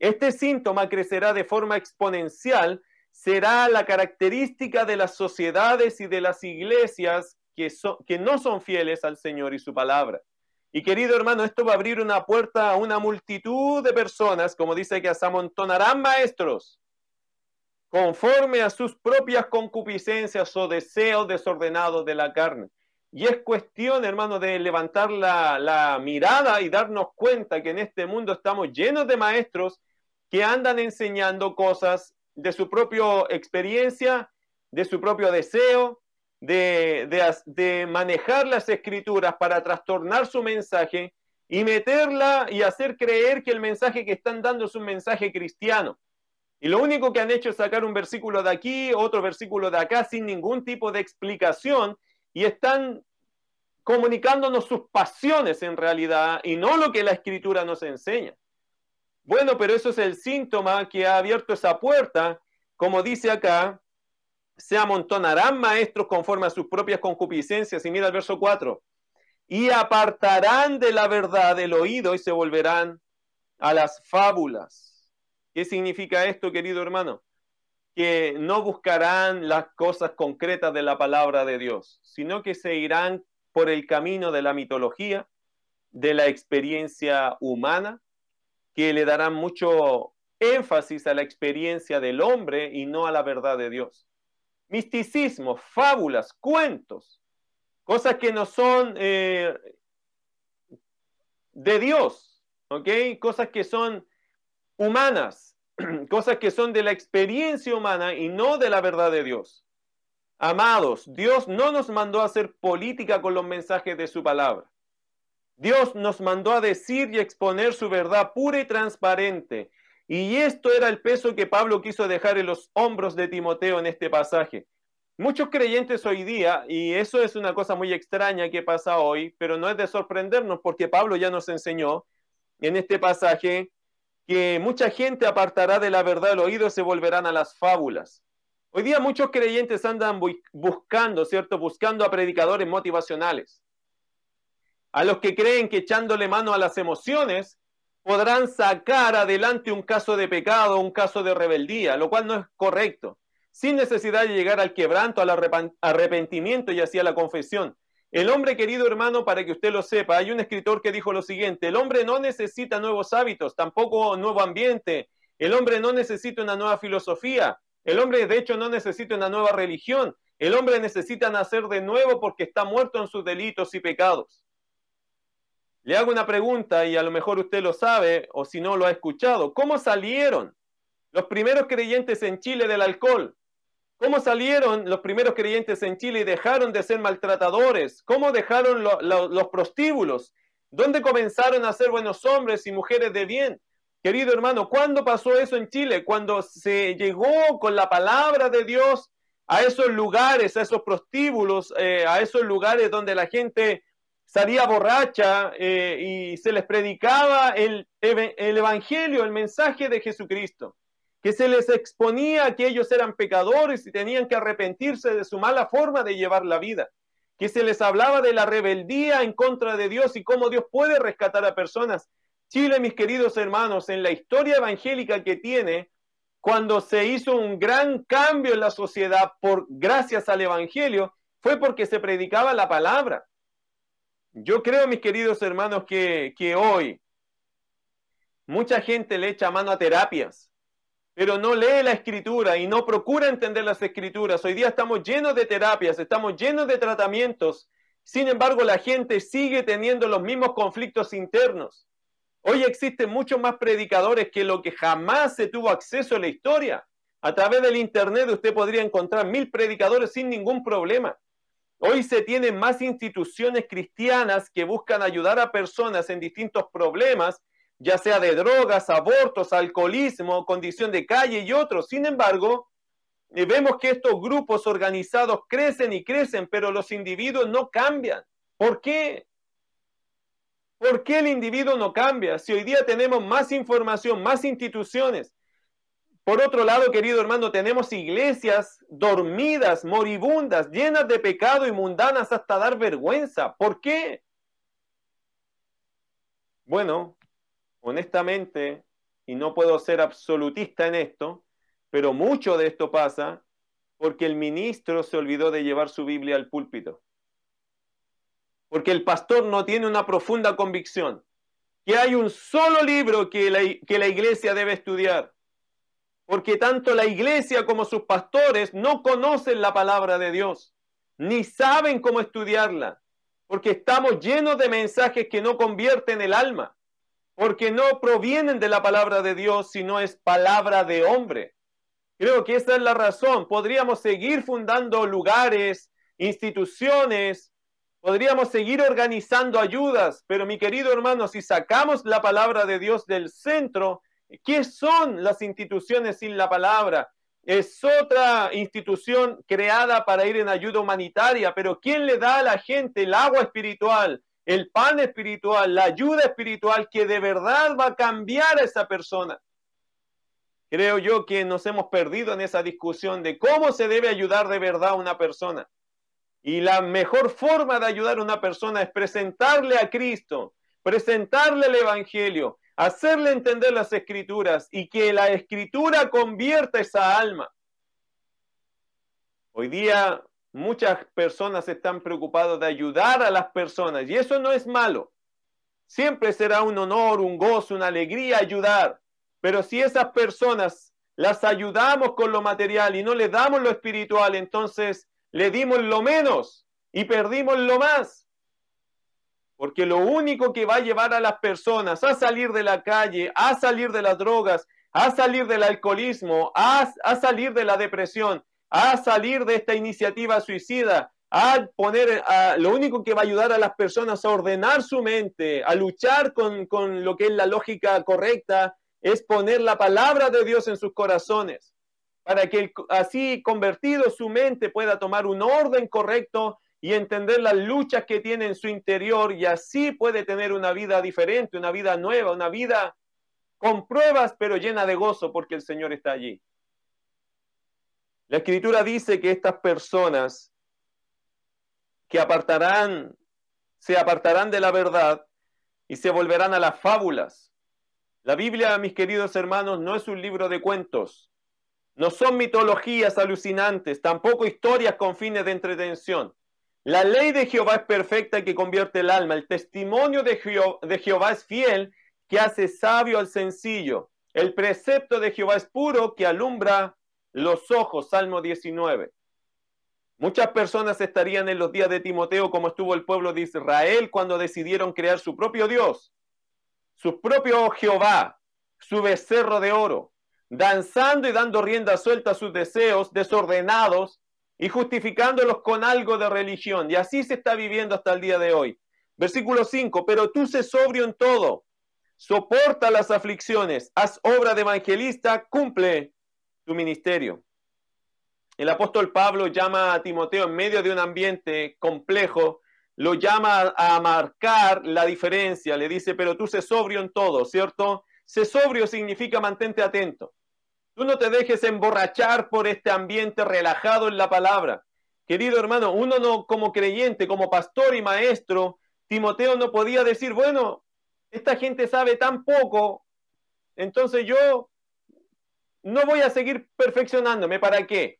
este síntoma crecerá de forma exponencial, será la característica de las sociedades y de las iglesias que, no son fieles al Señor y su palabra. Y querido hermano, esto va a abrir una puerta a una multitud de personas, como dice que amontonarán maestros, conforme a sus propias concupiscencias o deseos desordenados de la carne. Y es cuestión, hermano, de levantar la, mirada y darnos cuenta que en este mundo estamos llenos de maestros que andan enseñando cosas de su propia experiencia, de su propio deseo, de, de, manejar las escrituras para trastornar su mensaje y meterla y hacer creer que el mensaje que están dando es un mensaje cristiano. Y lo único que han hecho es sacar un versículo de aquí, otro versículo de acá, sin ningún tipo de explicación, y están comunicándonos sus pasiones en realidad y no lo que la escritura nos enseña. Bueno, pero eso es el síntoma que ha abierto esa puerta, como dice acá, se amontonarán maestros conforme a sus propias concupiscencias. Y mira el verso 4. Y apartarán de la verdad el oído y se volverán a las fábulas. ¿Qué significa esto, querido hermano? Que no buscarán las cosas concretas de la palabra de Dios, sino que se irán por el camino de la mitología, de la experiencia humana, que le darán mucho énfasis a la experiencia del hombre y no a la verdad de Dios. Misticismo, fábulas, cuentos, cosas que no son eh, de Dios, ¿ok? Cosas que son humanas, cosas que son de la experiencia humana y no de la verdad de Dios. Amados, Dios no nos mandó a hacer política con los mensajes de su palabra. Dios nos mandó a decir y exponer su verdad pura y transparente. Y esto era el peso que Pablo quiso dejar en los hombros de Timoteo en este pasaje. Muchos creyentes hoy día, y eso es una cosa muy extraña que pasa hoy, pero no es de sorprendernos porque Pablo ya nos enseñó en este pasaje que mucha gente apartará de la verdad el oído y se volverán a las fábulas. Hoy día muchos creyentes andan buscando, ¿cierto? Buscando a predicadores motivacionales a los que creen que echándole mano a las emociones podrán sacar adelante un caso de pecado, un caso de rebeldía, lo cual no es correcto, sin necesidad de llegar al quebranto, al arrepentimiento y así a la confesión. El hombre, querido hermano, para que usted lo sepa, hay un escritor que dijo lo siguiente, el hombre no necesita nuevos hábitos, tampoco nuevo ambiente, el hombre no necesita una nueva filosofía, el hombre de hecho no necesita una nueva religión, el hombre necesita nacer de nuevo porque está muerto en sus delitos y pecados. Le hago una pregunta y a lo mejor usted lo sabe o si no lo ha escuchado. ¿Cómo salieron los primeros creyentes en Chile del alcohol? ¿Cómo salieron los primeros creyentes en Chile y dejaron de ser maltratadores? ¿Cómo dejaron los prostíbulos? ¿Dónde comenzaron a ser buenos hombres y mujeres de bien? Querido hermano, ¿cuándo pasó eso en Chile? Cuando se llegó con la palabra de Dios a esos lugares, a esos prostíbulos, eh, a esos lugares donde la gente salía borracha eh, y se les predicaba el, el Evangelio, el mensaje de Jesucristo, que se les exponía que ellos eran pecadores y tenían que arrepentirse de su mala forma de llevar la vida, que se les hablaba de la rebeldía en contra de Dios y cómo Dios puede rescatar a personas. Chile, mis queridos hermanos, en la historia evangélica que tiene, cuando se hizo un gran cambio en la sociedad por gracias al Evangelio, fue porque se predicaba la palabra yo creo, mis queridos hermanos, que, hoy mucha gente le echa mano a terapias, pero no lee la escritura y no procura entender las escrituras. Hoy día estamos llenos de terapias, estamos llenos de tratamientos. Sin embargo, la gente sigue teniendo los mismos conflictos internos. Hoy existen muchos más predicadores que lo que jamás se tuvo acceso a la historia. A través del Internet usted podría encontrar mil predicadores sin ningún problema. Hoy se tienen más instituciones cristianas que buscan ayudar a personas en distintos problemas, ya sea de drogas, abortos, alcoholismo, condición de calle y otros. Sin embargo, eh, vemos que estos grupos organizados crecen y crecen, pero los individuos no cambian. ¿Por qué? ¿Por qué el individuo no cambia? Si hoy día tenemos más información, más instituciones, por otro lado, querido hermano, tenemos iglesias dormidas, moribundas, llenas de pecado y mundanas hasta dar vergüenza. ¿Por qué? Bueno, honestamente, y no puedo ser absolutista en esto, pero mucho de esto pasa porque el ministro se olvidó de llevar su Biblia al púlpito. Porque el pastor no tiene una profunda convicción que hay un solo libro que la, que la iglesia debe estudiar porque tanto la iglesia como sus pastores no conocen la palabra de Dios, ni saben cómo estudiarla, porque estamos llenos de mensajes que no convierten el alma, porque no provienen de la palabra de Dios, sino es palabra de hombre. Creo que esa es la razón. Podríamos seguir fundando lugares, instituciones, podríamos seguir organizando ayudas, pero mi querido hermano, si sacamos la palabra de Dios del centro, ¿Qué son las instituciones sin la palabra? Es otra institución creada para ir en ayuda humanitaria, pero ¿quién le da a la gente el agua espiritual? el pan espiritual, la ayuda espiritual que de verdad va a cambiar a esa persona. Creo yo que nos hemos perdido en esa discusión de cómo se debe ayudar de verdad a una persona. Y la mejor forma de ayudar a una persona es presentarle a Cristo, presentarle el Evangelio, hacerle entender las escrituras y que la escritura convierta esa alma. Hoy día muchas personas están preocupadas de ayudar a las personas y eso no es malo. Siempre será un honor, un gozo, una alegría ayudar. Pero si esas personas las ayudamos con lo material y no le damos lo espiritual, entonces le dimos lo menos y perdimos lo más. Porque lo único que va a llevar a las personas a salir de la calle, a salir de las drogas, a salir del alcoholismo, a, salir de la depresión, a salir de esta iniciativa suicida, a poner, lo único que va a ayudar a las personas a ordenar su mente, a luchar con, con lo que es la lógica correcta, es poner la palabra de Dios en sus corazones. Para que así convertido su mente pueda tomar un orden correcto y entender las luchas que tiene en su interior y así puede tener una vida diferente, una vida nueva, una vida con pruebas pero llena de gozo porque el Señor está allí. La escritura dice que estas personas que apartarán, se apartarán de la verdad y se volverán a las fábulas. La Biblia, mis queridos hermanos, no es un libro de cuentos. No son mitologías alucinantes, tampoco historias con fines de entretención. La ley de Jehová es perfecta que convierte el alma. El testimonio de, Jehová es fiel que hace sabio al sencillo. El precepto de Jehová es puro que alumbra los ojos. Salmo 19. Muchas personas estarían en los días de Timoteo como estuvo el pueblo de Israel cuando decidieron crear su propio Dios, su propio Jehová, su becerro de oro danzando y dando rienda suelta a sus deseos desordenados y justificándolos con algo de religión. Y así se está viviendo hasta el día de hoy. Versículo 5, pero tú sé sobrio en todo, soporta las aflicciones, haz obra de evangelista, cumple tu ministerio. El apóstol Pablo llama a Timoteo en medio de un ambiente complejo, lo llama a marcar la diferencia, le dice, pero tú sé sobrio en todo, ¿cierto? Sé sobrio significa mantente atento. Tú no te dejes emborrachar por este ambiente relajado en la palabra. Querido hermano, uno no como creyente, como pastor y maestro, Timoteo no podía decir, bueno, esta gente sabe tan poco, entonces yo no voy a seguir perfeccionándome, ¿para qué?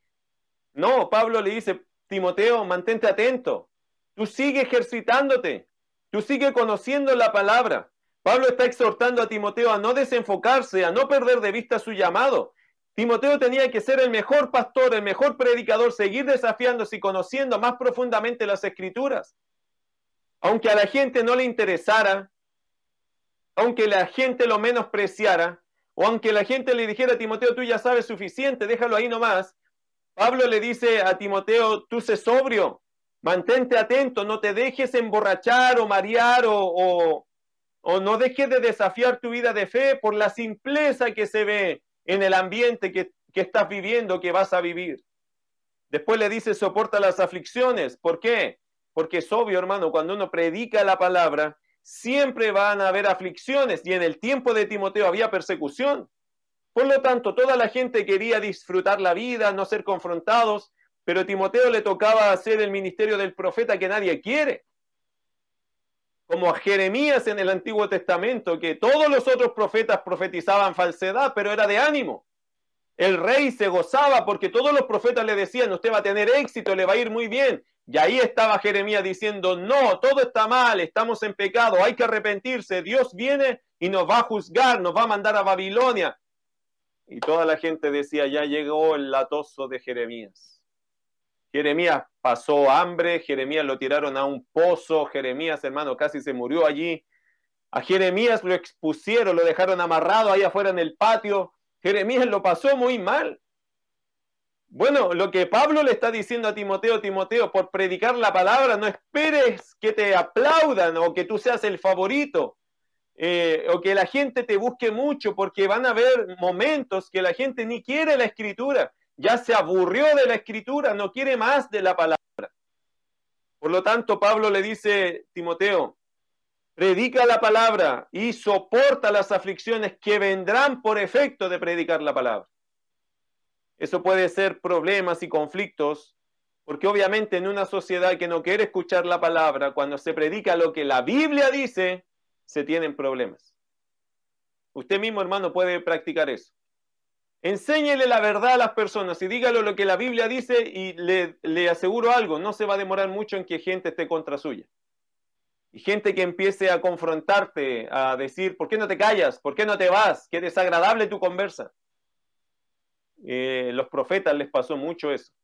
No, Pablo le dice, Timoteo, mantente atento, tú sigue ejercitándote, tú sigue conociendo la palabra. Pablo está exhortando a Timoteo a no desenfocarse, a no perder de vista su llamado. Timoteo tenía que ser el mejor pastor, el mejor predicador, seguir desafiándose y conociendo más profundamente las escrituras. Aunque a la gente no le interesara, aunque la gente lo menospreciara, o aunque la gente le dijera a Timoteo, tú ya sabes suficiente, déjalo ahí nomás. Pablo le dice a Timoteo, tú sé sobrio, mantente atento, no te dejes emborrachar o marear o, o no dejes de desafiar tu vida de fe por la simpleza que se ve en el ambiente que, estás viviendo, que vas a vivir. Después le dice, soporta las aflicciones. ¿Por qué? Porque es obvio, hermano, cuando uno predica la palabra, siempre van a haber aflicciones y en el tiempo de Timoteo había persecución. Por lo tanto, toda la gente quería disfrutar la vida, no ser confrontados, pero a Timoteo le tocaba hacer el ministerio del profeta que nadie quiere como a Jeremías en el Antiguo Testamento, que todos los otros profetas profetizaban falsedad, pero era de ánimo. El rey se gozaba porque todos los profetas le decían, usted va a tener éxito, le va a ir muy bien. Y ahí estaba Jeremías diciendo, no, todo está mal, estamos en pecado, hay que arrepentirse, Dios viene y nos va a juzgar, nos va a mandar a Babilonia. Y toda la gente decía, ya llegó el latoso de Jeremías. Jeremías pasó hambre, Jeremías lo tiraron a un pozo, Jeremías, hermano, casi se murió allí. A Jeremías lo expusieron, lo dejaron amarrado ahí afuera en el patio. Jeremías lo pasó muy mal. Bueno, lo que Pablo le está diciendo a Timoteo, Timoteo, por predicar la palabra, no esperes que te aplaudan o que tú seas el favorito. Eh, o que la gente te busque mucho, porque van a haber momentos que la gente ni quiere la escritura ya se aburrió de la escritura, no quiere más de la palabra. Por lo tanto, Pablo le dice, Timoteo, Predica la palabra y soporta las aflicciones que vendrán por efecto de predicar la palabra. Eso puede ser problemas y conflictos, porque obviamente en una sociedad que no quiere escuchar la palabra, cuando se predica lo que la Biblia dice, se tienen problemas. Usted mismo, hermano, puede practicar eso. Enséñele la verdad a las personas y dígale lo que la Biblia dice y le, le aseguro algo, no se va a demorar mucho en que gente esté contra suya y gente que empiece a confrontarte, a decir, ¿por qué no te callas? ¿Por qué no te vas? Qué desagradable tu conversa. Eh, los profetas les pasó mucho eso.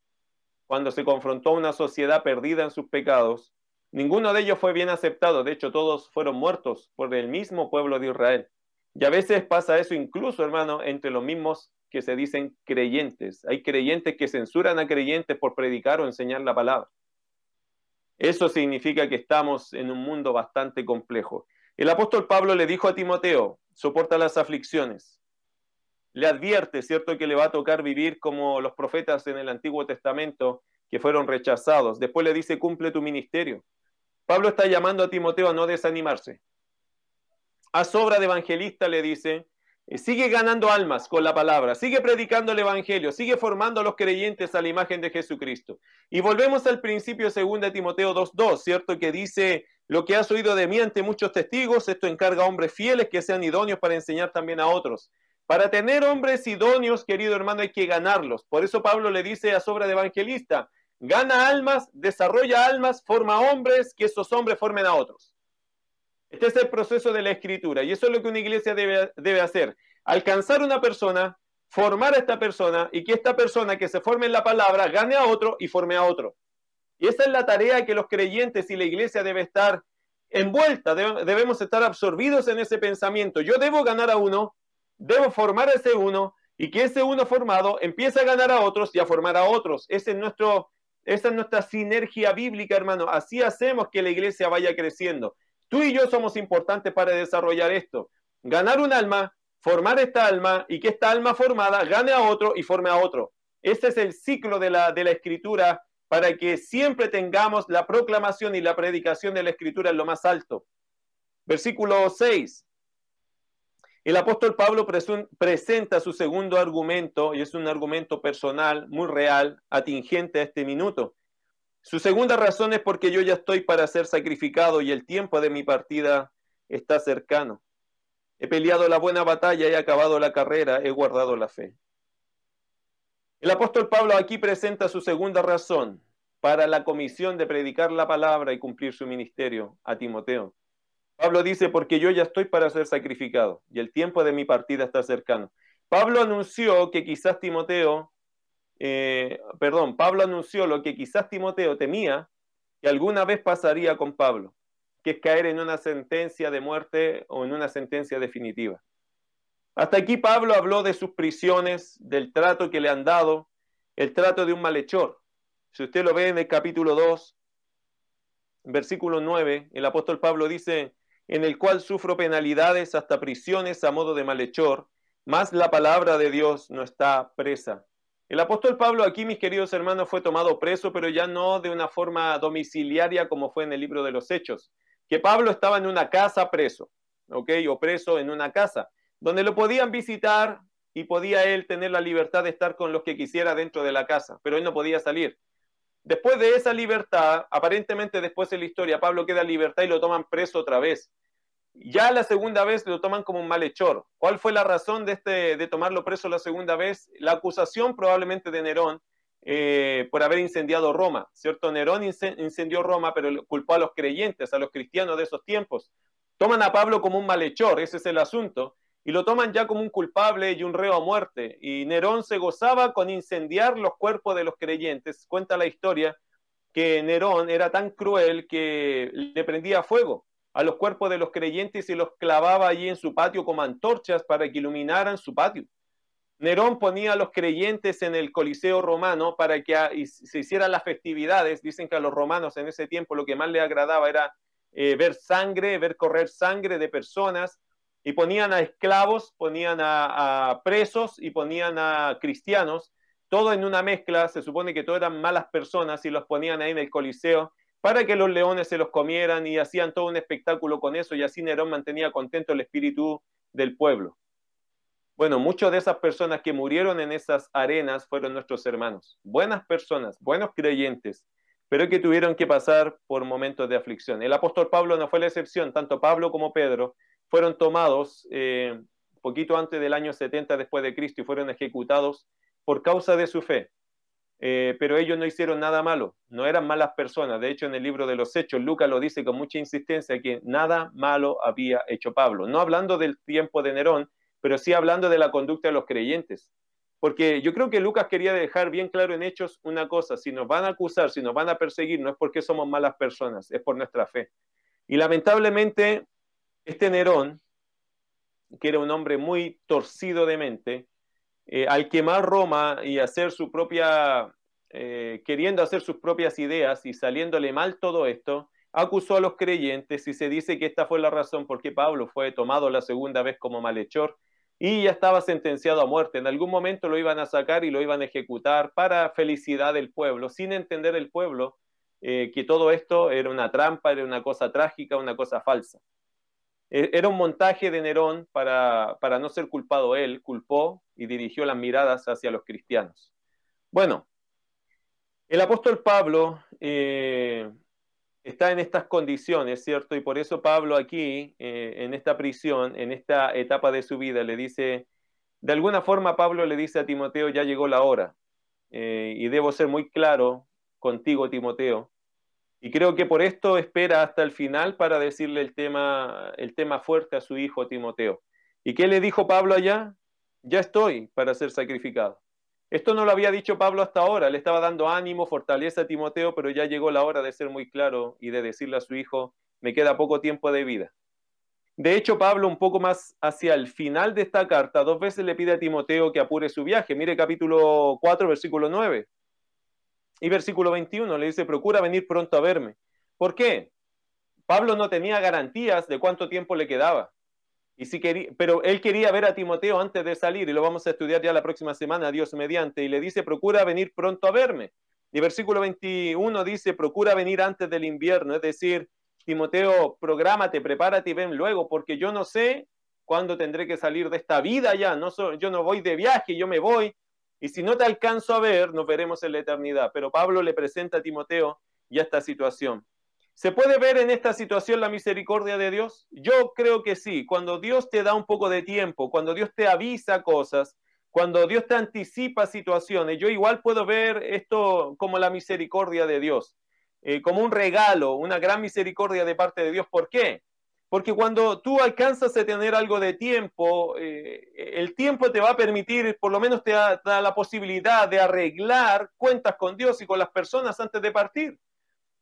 Cuando se confrontó a una sociedad perdida en sus pecados, ninguno de ellos fue bien aceptado. De hecho, todos fueron muertos por el mismo pueblo de Israel. Y a veces pasa eso incluso, hermano, entre los mismos que se dicen creyentes. Hay creyentes que censuran a creyentes por predicar o enseñar la palabra. Eso significa que estamos en un mundo bastante complejo. El apóstol Pablo le dijo a Timoteo, soporta las aflicciones. Le advierte, ¿cierto?, que le va a tocar vivir como los profetas en el Antiguo Testamento que fueron rechazados. Después le dice, cumple tu ministerio. Pablo está llamando a Timoteo a no desanimarse. A sobra de evangelista le dice, sigue ganando almas con la palabra, sigue predicando el Evangelio, sigue formando a los creyentes a la imagen de Jesucristo. Y volvemos al principio de Timoteo 2.2, ¿cierto? Que dice, lo que has oído de mí ante muchos testigos, esto encarga a hombres fieles que sean idóneos para enseñar también a otros. Para tener hombres idóneos, querido hermano, hay que ganarlos. Por eso Pablo le dice a sobra de evangelista, gana almas, desarrolla almas, forma hombres, que esos hombres formen a otros. Este es el proceso de la escritura y eso es lo que una iglesia debe, debe hacer. Alcanzar una persona, formar a esta persona y que esta persona que se forme en la palabra gane a otro y forme a otro. Y esa es la tarea que los creyentes y la iglesia debe estar envuelta, debemos estar absorbidos en ese pensamiento. Yo debo ganar a uno, debo formar a ese uno y que ese uno formado empiece a ganar a otros y a formar a otros. Ese es nuestro, esa es nuestra sinergia bíblica, hermano. Así hacemos que la iglesia vaya creciendo. Tú y yo somos importantes para desarrollar esto. Ganar un alma, formar esta alma y que esta alma formada gane a otro y forme a otro. Este es el ciclo de la, de la escritura para que siempre tengamos la proclamación y la predicación de la escritura en lo más alto. Versículo 6. El apóstol Pablo presenta su segundo argumento, y es un argumento personal, muy real, atingente a este minuto. Su segunda razón es porque yo ya estoy para ser sacrificado y el tiempo de mi partida está cercano. He peleado la buena batalla, he acabado la carrera, he guardado la fe. El apóstol Pablo aquí presenta su segunda razón para la comisión de predicar la palabra y cumplir su ministerio a Timoteo. Pablo dice, porque yo ya estoy para ser sacrificado y el tiempo de mi partida está cercano. Pablo anunció que quizás Timoteo eh, perdón, Pablo anunció lo que quizás Timoteo temía que alguna vez pasaría con Pablo, que es caer en una sentencia de muerte o en una sentencia definitiva. Hasta aquí Pablo habló de sus prisiones, del trato que le han dado, el trato de un malhechor. Si usted lo ve en el capítulo 2, versículo 9, el apóstol Pablo dice, en el cual sufro penalidades hasta prisiones a modo de malhechor, más la palabra de Dios no está presa. El apóstol Pablo aquí, mis queridos hermanos, fue tomado preso, pero ya no de una forma domiciliaria como fue en el libro de los Hechos, que Pablo estaba en una casa preso, ¿ok? O preso en una casa, donde lo podían visitar y podía él tener la libertad de estar con los que quisiera dentro de la casa, pero él no podía salir. Después de esa libertad, aparentemente después de la historia, Pablo queda en libertad y lo toman preso otra vez. Ya la segunda vez lo toman como un malhechor. ¿Cuál fue la razón de, este, de tomarlo preso la segunda vez? La acusación probablemente de Nerón eh, por haber incendiado Roma, ¿cierto? Nerón incendió Roma, pero culpó a los creyentes, a los cristianos de esos tiempos. Toman a Pablo como un malhechor, ese es el asunto, y lo toman ya como un culpable y un reo a muerte. Y Nerón se gozaba con incendiar los cuerpos de los creyentes. Cuenta la historia que Nerón era tan cruel que le prendía fuego a los cuerpos de los creyentes y los clavaba allí en su patio como antorchas para que iluminaran su patio. Nerón ponía a los creyentes en el Coliseo romano para que se hicieran las festividades. Dicen que a los romanos en ese tiempo lo que más les agradaba era eh, ver sangre, ver correr sangre de personas, y ponían a esclavos, ponían a, a presos y ponían a cristianos, todo en una mezcla. Se supone que todos eran malas personas y los ponían ahí en el Coliseo para que los leones se los comieran y hacían todo un espectáculo con eso y así Nerón mantenía contento el espíritu del pueblo. Bueno, muchas de esas personas que murieron en esas arenas fueron nuestros hermanos, buenas personas, buenos creyentes, pero que tuvieron que pasar por momentos de aflicción. El apóstol Pablo no fue la excepción, tanto Pablo como Pedro fueron tomados eh, poquito antes del año 70 después de Cristo y fueron ejecutados por causa de su fe. Eh, pero ellos no hicieron nada malo, no eran malas personas. De hecho, en el libro de los Hechos, Lucas lo dice con mucha insistencia que nada malo había hecho Pablo. No hablando del tiempo de Nerón, pero sí hablando de la conducta de los creyentes. Porque yo creo que Lucas quería dejar bien claro en Hechos una cosa, si nos van a acusar, si nos van a perseguir, no es porque somos malas personas, es por nuestra fe. Y lamentablemente, este Nerón, que era un hombre muy torcido de mente, eh, al quemar Roma y hacer su propia, eh, queriendo hacer sus propias ideas y saliéndole mal todo esto, acusó a los creyentes y se dice que esta fue la razón por qué Pablo fue tomado la segunda vez como malhechor y ya estaba sentenciado a muerte. En algún momento lo iban a sacar y lo iban a ejecutar para felicidad del pueblo, sin entender el pueblo eh, que todo esto era una trampa, era una cosa trágica, una cosa falsa. E, era un montaje de Nerón para, para no ser culpado él, culpó y dirigió las miradas hacia los cristianos. Bueno, el apóstol Pablo eh, está en estas condiciones, ¿cierto? Y por eso Pablo aquí, eh, en esta prisión, en esta etapa de su vida, le dice, de alguna forma Pablo le dice a Timoteo, ya llegó la hora. Eh, y debo ser muy claro contigo, Timoteo, y creo que por esto espera hasta el final para decirle el tema, el tema fuerte a su hijo Timoteo. ¿Y qué le dijo Pablo allá? Ya estoy para ser sacrificado. Esto no lo había dicho Pablo hasta ahora, le estaba dando ánimo, fortaleza a Timoteo, pero ya llegó la hora de ser muy claro y de decirle a su hijo, me queda poco tiempo de vida. De hecho, Pablo, un poco más hacia el final de esta carta, dos veces le pide a Timoteo que apure su viaje. Mire capítulo 4, versículo 9. Y versículo 21 le dice, procura venir pronto a verme. ¿Por qué? Pablo no tenía garantías de cuánto tiempo le quedaba. Y si quería, pero él quería ver a Timoteo antes de salir y lo vamos a estudiar ya la próxima semana, Dios mediante, y le dice, procura venir pronto a verme. Y versículo 21 dice, procura venir antes del invierno, es decir, Timoteo, prográmate, prepárate y ven luego, porque yo no sé cuándo tendré que salir de esta vida ya, no yo no voy de viaje, yo me voy, y si no te alcanzo a ver, nos veremos en la eternidad. Pero Pablo le presenta a Timoteo ya esta situación. ¿Se puede ver en esta situación la misericordia de Dios? Yo creo que sí. Cuando Dios te da un poco de tiempo, cuando Dios te avisa cosas, cuando Dios te anticipa situaciones, yo igual puedo ver esto como la misericordia de Dios, eh, como un regalo, una gran misericordia de parte de Dios. ¿Por qué? Porque cuando tú alcanzas a tener algo de tiempo, eh, el tiempo te va a permitir, por lo menos te da, la posibilidad de arreglar cuentas con Dios y con las personas antes de partir.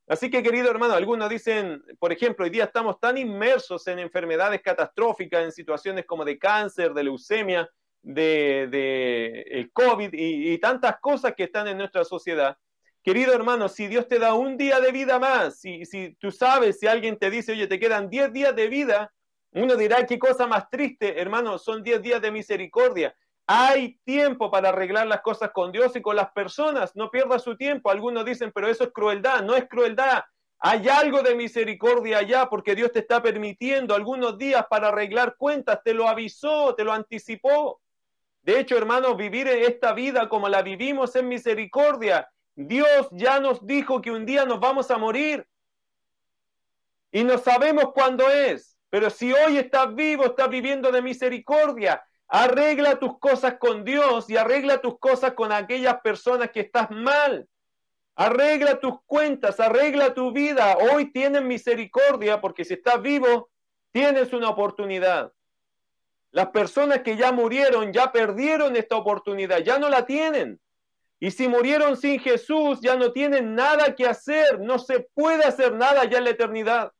Así que, querido hermano, algunos dicen, por ejemplo, hoy día estamos tan inmersos en enfermedades catastróficas, en situaciones como de cáncer, de leucemia, de, el COVID y tantas cosas que están en nuestra sociedad, Querido hermano, si Dios te da un día de vida más, si, tú sabes, si alguien te dice, oye, te quedan 10 días de vida, uno dirá, qué cosa más triste, hermano, son 10 días de misericordia. Hay tiempo para arreglar las cosas con Dios y con las personas, no pierda su tiempo. Algunos dicen, pero eso es crueldad, no es crueldad. Hay algo de misericordia allá porque Dios te está permitiendo algunos días para arreglar cuentas, te lo avisó, te lo anticipó. De hecho, hermano, vivir esta vida como la vivimos en misericordia Dios ya nos dijo que un día nos vamos a morir. Y no sabemos cuándo es. Pero si hoy estás vivo, estás viviendo de misericordia, arregla tus cosas con Dios y arregla tus cosas con aquellas personas que estás mal. Arregla tus cuentas, arregla tu vida. Hoy tienes misericordia porque si estás vivo, tienes una oportunidad. Las personas que ya murieron, ya perdieron esta oportunidad, ya no la tienen. Y si murieron sin Jesús, ya no tienen nada que hacer, no se puede hacer nada ya en la eternidad.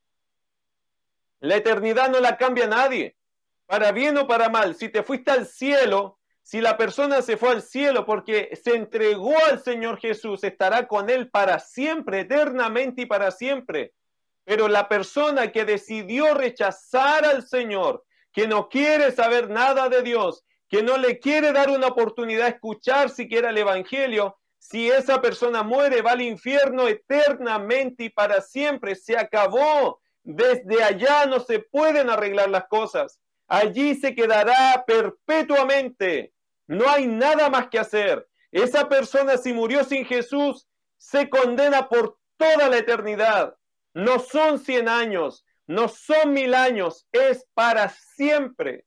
La eternidad no la cambia nadie, para bien o para mal. Si te fuiste al cielo, si la persona se fue al cielo porque se entregó al Señor Jesús, estará con Él para siempre, eternamente y para siempre. Pero la persona que decidió rechazar al Señor, que no quiere saber nada de Dios, que no le quiere dar una oportunidad a escuchar siquiera el Evangelio, Si esa persona muere, va al infierno eternamente y para siempre. Se acabó. Desde allá no se pueden arreglar las cosas. Allí se quedará perpetuamente. No hay nada más que hacer. Esa persona si murió sin Jesús, se condena por toda la eternidad. No son cien años, no son mil años, es para siempre.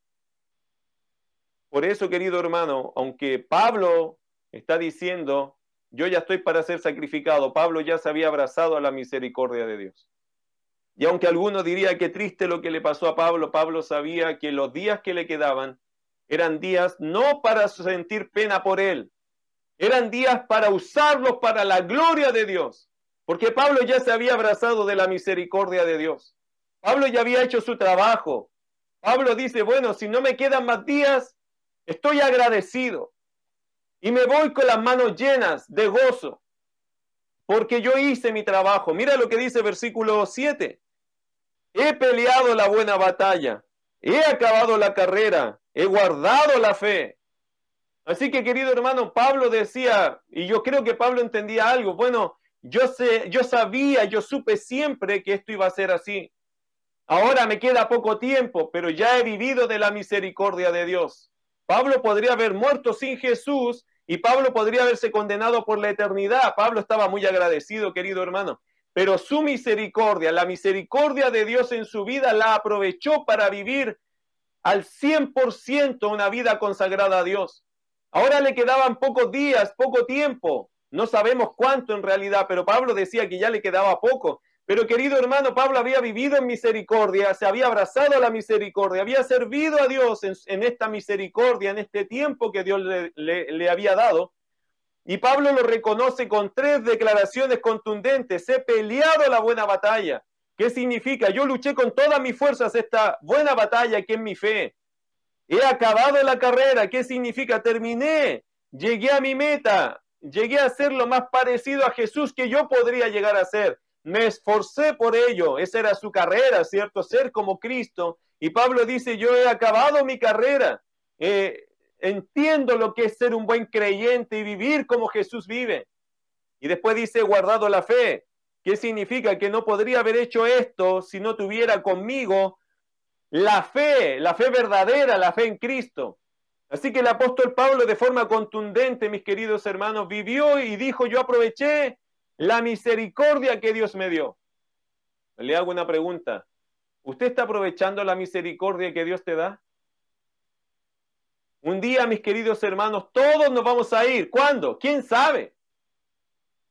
Por eso, querido hermano, aunque Pablo está diciendo, yo ya estoy para ser sacrificado, Pablo ya se había abrazado a la misericordia de Dios. Y aunque alguno diría que triste lo que le pasó a Pablo, Pablo sabía que los días que le quedaban eran días no para sentir pena por él, eran días para usarlos para la gloria de Dios, porque Pablo ya se había abrazado de la misericordia de Dios. Pablo ya había hecho su trabajo. Pablo dice, bueno, si no me quedan más días, Estoy agradecido y me voy con las manos llenas de gozo porque yo hice mi trabajo. Mira lo que dice versículo 7. He peleado la buena batalla, he acabado la carrera, he guardado la fe. Así que querido hermano, Pablo decía, y yo creo que Pablo entendía algo, bueno, yo, sé, yo sabía, yo supe siempre que esto iba a ser así. Ahora me queda poco tiempo, pero ya he vivido de la misericordia de Dios. Pablo podría haber muerto sin Jesús y Pablo podría haberse condenado por la eternidad. Pablo estaba muy agradecido, querido hermano, pero su misericordia, la misericordia de Dios en su vida, la aprovechó para vivir al 100% una vida consagrada a Dios. Ahora le quedaban pocos días, poco tiempo. No sabemos cuánto en realidad, pero Pablo decía que ya le quedaba poco. Pero querido hermano, Pablo había vivido en misericordia, se había abrazado a la misericordia, había servido a Dios en, esta misericordia, en este tiempo que Dios le, le había dado. Y Pablo lo reconoce con tres declaraciones contundentes. He peleado la buena batalla. ¿Qué significa? Yo luché con todas mis fuerzas esta buena batalla que es mi fe. He acabado la carrera. ¿Qué significa? Terminé. Llegué a mi meta. Llegué a ser lo más parecido a Jesús que yo podría llegar a ser me esforcé por ello, esa era su carrera, ¿cierto? Ser como Cristo. Y Pablo dice, yo he acabado mi carrera, eh, entiendo lo que es ser un buen creyente y vivir como Jesús vive. Y después dice, guardado la fe. ¿Qué significa? Que no podría haber hecho esto si no tuviera conmigo la fe, la fe verdadera, la fe en Cristo. Así que el apóstol Pablo de forma contundente, mis queridos hermanos, vivió y dijo, yo aproveché la misericordia que Dios me dio. Le hago una pregunta. ¿Usted está aprovechando la misericordia que Dios te da? Un día, mis queridos hermanos, todos nos vamos a ir. ¿Cuándo? ¿Quién sabe?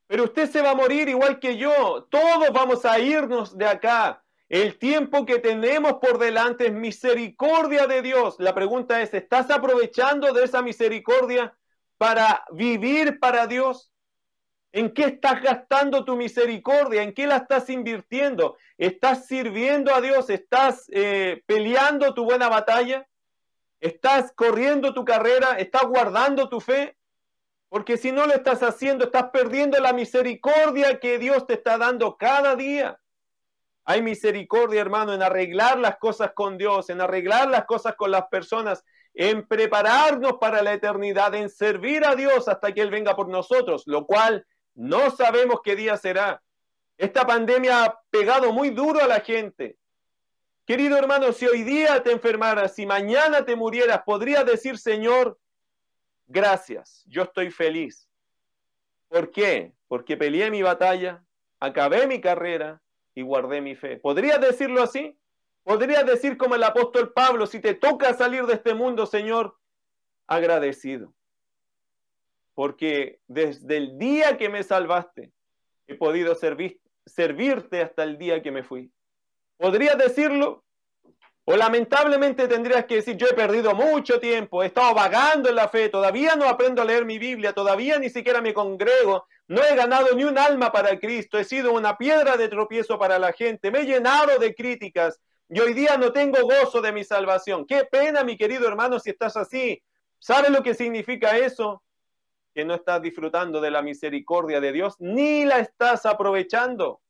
Pero usted se va a morir igual que yo. Todos vamos a irnos de acá. El tiempo que tenemos por delante es misericordia de Dios. La pregunta es, ¿estás aprovechando de esa misericordia para vivir para Dios? ¿En qué estás gastando tu misericordia? ¿En qué la estás invirtiendo? ¿Estás sirviendo a Dios? ¿Estás eh, peleando tu buena batalla? ¿Estás corriendo tu carrera? ¿Estás guardando tu fe? Porque si no lo estás haciendo, estás perdiendo la misericordia que Dios te está dando cada día. Hay misericordia, hermano, en arreglar las cosas con Dios, en arreglar las cosas con las personas, en prepararnos para la eternidad, en servir a Dios hasta que Él venga por nosotros, lo cual no sabemos qué día será. Esta pandemia ha pegado muy duro a la gente. Querido hermano, si hoy día te enfermaras, si mañana te murieras, podrías decir, Señor, gracias, yo estoy feliz. ¿Por qué? Porque peleé mi batalla, acabé mi carrera y guardé mi fe. ¿Podrías decirlo así? ¿Podrías decir como el apóstol Pablo, si te toca salir de este mundo, Señor, agradecido? Porque desde el día que me salvaste he podido servirte hasta el día que me fui. ¿Podrías decirlo? O lamentablemente tendrías que decir, yo he perdido mucho tiempo, he estado vagando en la fe, todavía no aprendo a leer mi Biblia, todavía ni siquiera me congrego, no he ganado ni un alma para Cristo, he sido una piedra de tropiezo para la gente, me he llenado de críticas y hoy día no tengo gozo de mi salvación. Qué pena, mi querido hermano, si estás así. ¿Sabes lo que significa eso? Que no estás disfrutando de la misericordia de Dios, ni la estás aprovechando.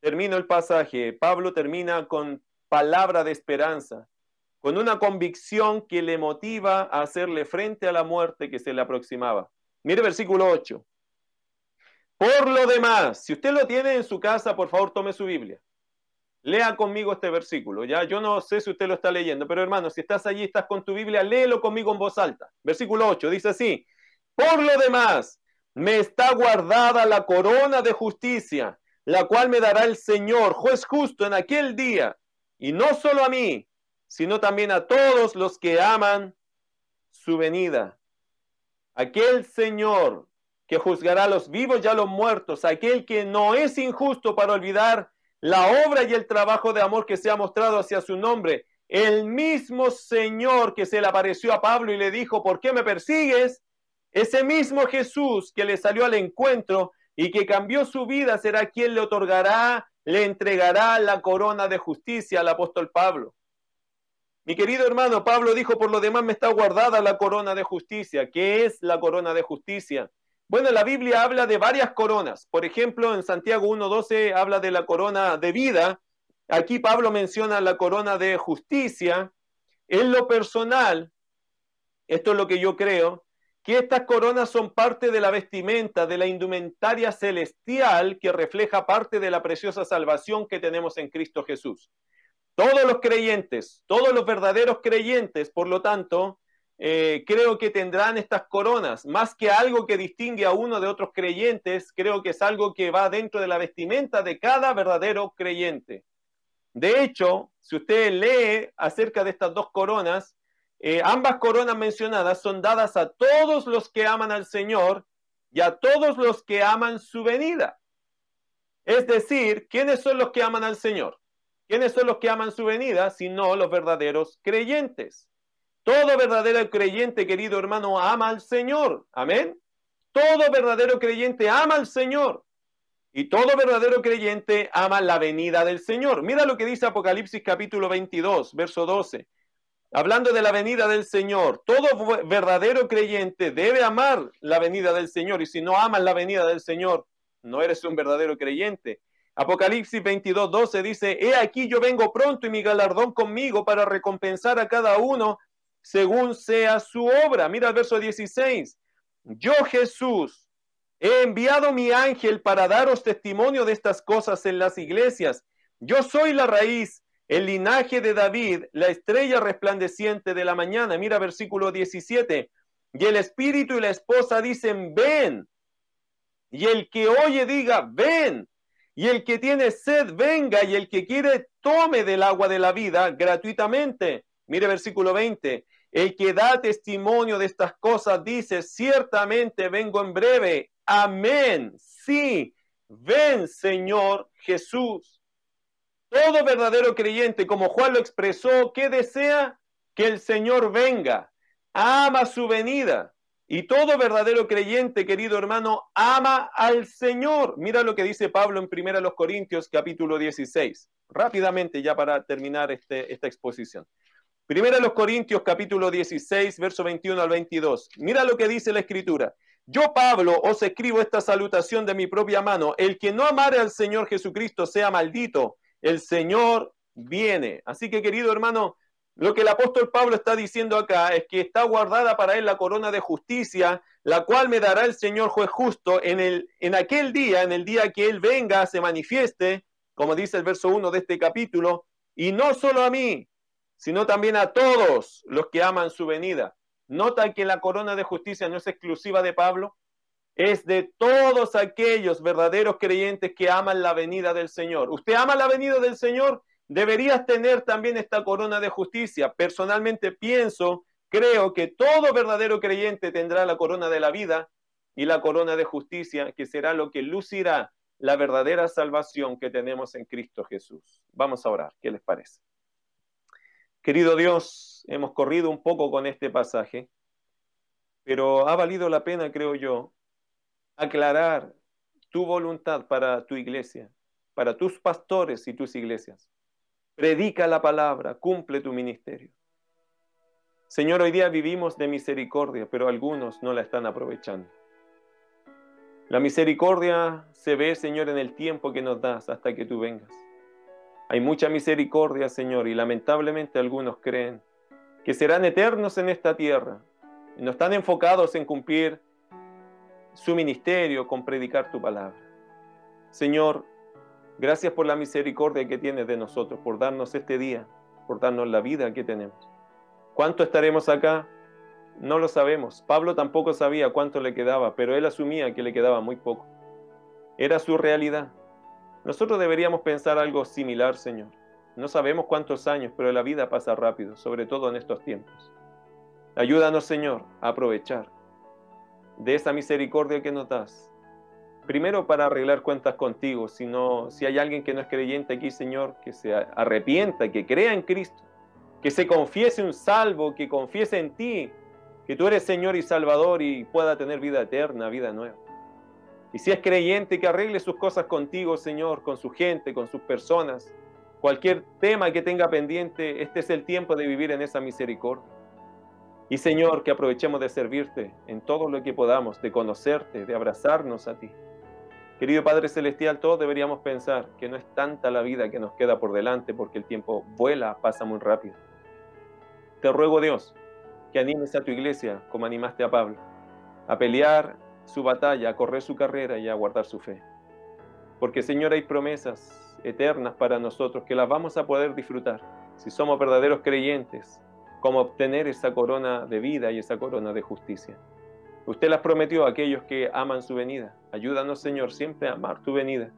Termino el pasaje. Pablo termina con palabra de esperanza, con una convicción que le motiva a hacerle frente a la muerte que se le aproximaba. Mire versículo 8. Por lo demás, si usted lo tiene en su casa, por favor tome su Biblia. Lea conmigo este versículo. Ya yo no sé si usted lo está leyendo, pero hermano, si estás allí, estás con tu Biblia, léelo conmigo en voz alta. Versículo 8 dice así: Por lo demás, me está guardada la corona de justicia, la cual me dará el Señor, juez justo, en aquel día, y no solo a mí, sino también a todos los que aman su venida. Aquel Señor que juzgará a los vivos y a los muertos, aquel que no es injusto para olvidar la obra y el trabajo de amor que se ha mostrado hacia su nombre, el mismo Señor que se le apareció a Pablo y le dijo, ¿por qué me persigues? Ese mismo Jesús que le salió al encuentro y que cambió su vida será quien le otorgará, le entregará la corona de justicia al apóstol Pablo. Mi querido hermano, Pablo dijo, por lo demás me está guardada la corona de justicia. ¿Qué es la corona de justicia? Bueno, la Biblia habla de varias coronas. Por ejemplo, en Santiago 1.12 habla de la corona de vida. Aquí Pablo menciona la corona de justicia. En lo personal, esto es lo que yo creo, que estas coronas son parte de la vestimenta, de la indumentaria celestial que refleja parte de la preciosa salvación que tenemos en Cristo Jesús. Todos los creyentes, todos los verdaderos creyentes, por lo tanto, eh, creo que tendrán estas coronas. Más que algo que distingue a uno de otros creyentes, creo que es algo que va dentro de la vestimenta de cada verdadero creyente. De hecho, si usted lee acerca de estas dos coronas, eh, ambas coronas mencionadas son dadas a todos los que aman al Señor y a todos los que aman su venida. Es decir, ¿quiénes son los que aman al Señor? ¿Quiénes son los que aman su venida? Sino los verdaderos creyentes. Todo verdadero creyente, querido hermano, ama al Señor. Amén. Todo verdadero creyente ama al Señor. Y todo verdadero creyente ama la venida del Señor. Mira lo que dice Apocalipsis capítulo 22, verso 12. Hablando de la venida del Señor, todo verdadero creyente debe amar la venida del Señor. Y si no amas la venida del Señor, no eres un verdadero creyente. Apocalipsis 22, 12 dice, He aquí yo vengo pronto y mi galardón conmigo para recompensar a cada uno según sea su obra. Mira el verso 16. Yo Jesús he enviado mi ángel para daros testimonio de estas cosas en las iglesias. Yo soy la raíz, el linaje de David, la estrella resplandeciente de la mañana. Mira versículo 17. Y el espíritu y la esposa dicen, ven. Y el que oye diga, ven. Y el que tiene sed, venga, y el que quiere, tome del agua de la vida gratuitamente. Mire versículo 20. El que da testimonio de estas cosas dice, ciertamente vengo en breve. Amén. Sí, ven Señor Jesús. Todo verdadero creyente, como Juan lo expresó, que desea que el Señor venga, ama su venida. Y todo verdadero creyente, querido hermano, ama al Señor. Mira lo que dice Pablo en 1 Corintios capítulo 16. Rápidamente ya para terminar este, esta exposición. Primera los Corintios capítulo 16, verso 21 al 22. Mira lo que dice la escritura. Yo, Pablo, os escribo esta salutación de mi propia mano. El que no amare al Señor Jesucristo sea maldito. El Señor viene. Así que, querido hermano, lo que el apóstol Pablo está diciendo acá es que está guardada para él la corona de justicia, la cual me dará el Señor juez justo en, el, en aquel día, en el día que él venga, se manifieste, como dice el verso 1 de este capítulo, y no solo a mí, sino también a todos los que aman su venida. Nota que la corona de justicia no es exclusiva de Pablo, es de todos aquellos verdaderos creyentes que aman la venida del Señor. ¿Usted ama la venida del Señor? deberías tener también esta corona de justicia. Personalmente pienso, creo que todo verdadero creyente tendrá la corona de la vida y la corona de justicia, que será lo que lucirá la verdadera salvación que tenemos en Cristo Jesús. Vamos a orar, ¿qué les parece? Querido Dios, hemos corrido un poco con este pasaje, pero ha valido la pena, creo yo, aclarar tu voluntad para tu iglesia, para tus pastores y tus iglesias predica la palabra, cumple tu ministerio. Señor, hoy día vivimos de misericordia, pero algunos no la están aprovechando. La misericordia se ve, Señor, en el tiempo que nos das hasta que tú vengas. Hay mucha misericordia, Señor, y lamentablemente algunos creen que serán eternos en esta tierra y no están enfocados en cumplir su ministerio con predicar tu palabra. Señor, gracias por la misericordia que tienes de nosotros, por darnos este día, por darnos la vida que tenemos. ¿Cuánto estaremos acá? No lo sabemos. Pablo tampoco sabía cuánto le quedaba, pero él asumía que le quedaba muy poco. Era su realidad. Nosotros deberíamos pensar algo similar, Señor. No sabemos cuántos años, pero la vida pasa rápido, sobre todo en estos tiempos. Ayúdanos, Señor, a aprovechar de esa misericordia que nos das. Primero para arreglar cuentas contigo, sino si hay alguien que no es creyente aquí, Señor, que se arrepienta, que crea en Cristo, que se confiese un salvo, que confiese en ti, que tú eres Señor y Salvador y pueda tener vida eterna, vida nueva. Y si es creyente, que arregle sus cosas contigo, Señor, con su gente, con sus personas. Cualquier tema que tenga pendiente, este es el tiempo de vivir en esa misericordia. Y Señor, que aprovechemos de servirte en todo lo que podamos, de conocerte, de abrazarnos a ti. Querido Padre Celestial, todos deberíamos pensar que no es tanta la vida que nos queda por delante porque el tiempo vuela, pasa muy rápido. Te ruego Dios que animes a tu iglesia como animaste a Pablo, a pelear su batalla, a correr su carrera y a guardar su fe. Porque Señor hay promesas eternas para nosotros que las vamos a poder disfrutar si somos verdaderos creyentes, como obtener esa corona de vida y esa corona de justicia. Usted las prometió a aquellos que aman su venida. Ayúdanos, Señor, siempre a amar tu venida,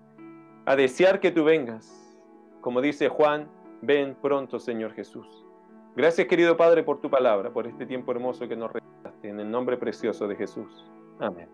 a desear que tú vengas. Como dice Juan, ven pronto, Señor Jesús. Gracias, querido Padre, por tu palabra, por este tiempo hermoso que nos regalaste, en el nombre precioso de Jesús. Amén.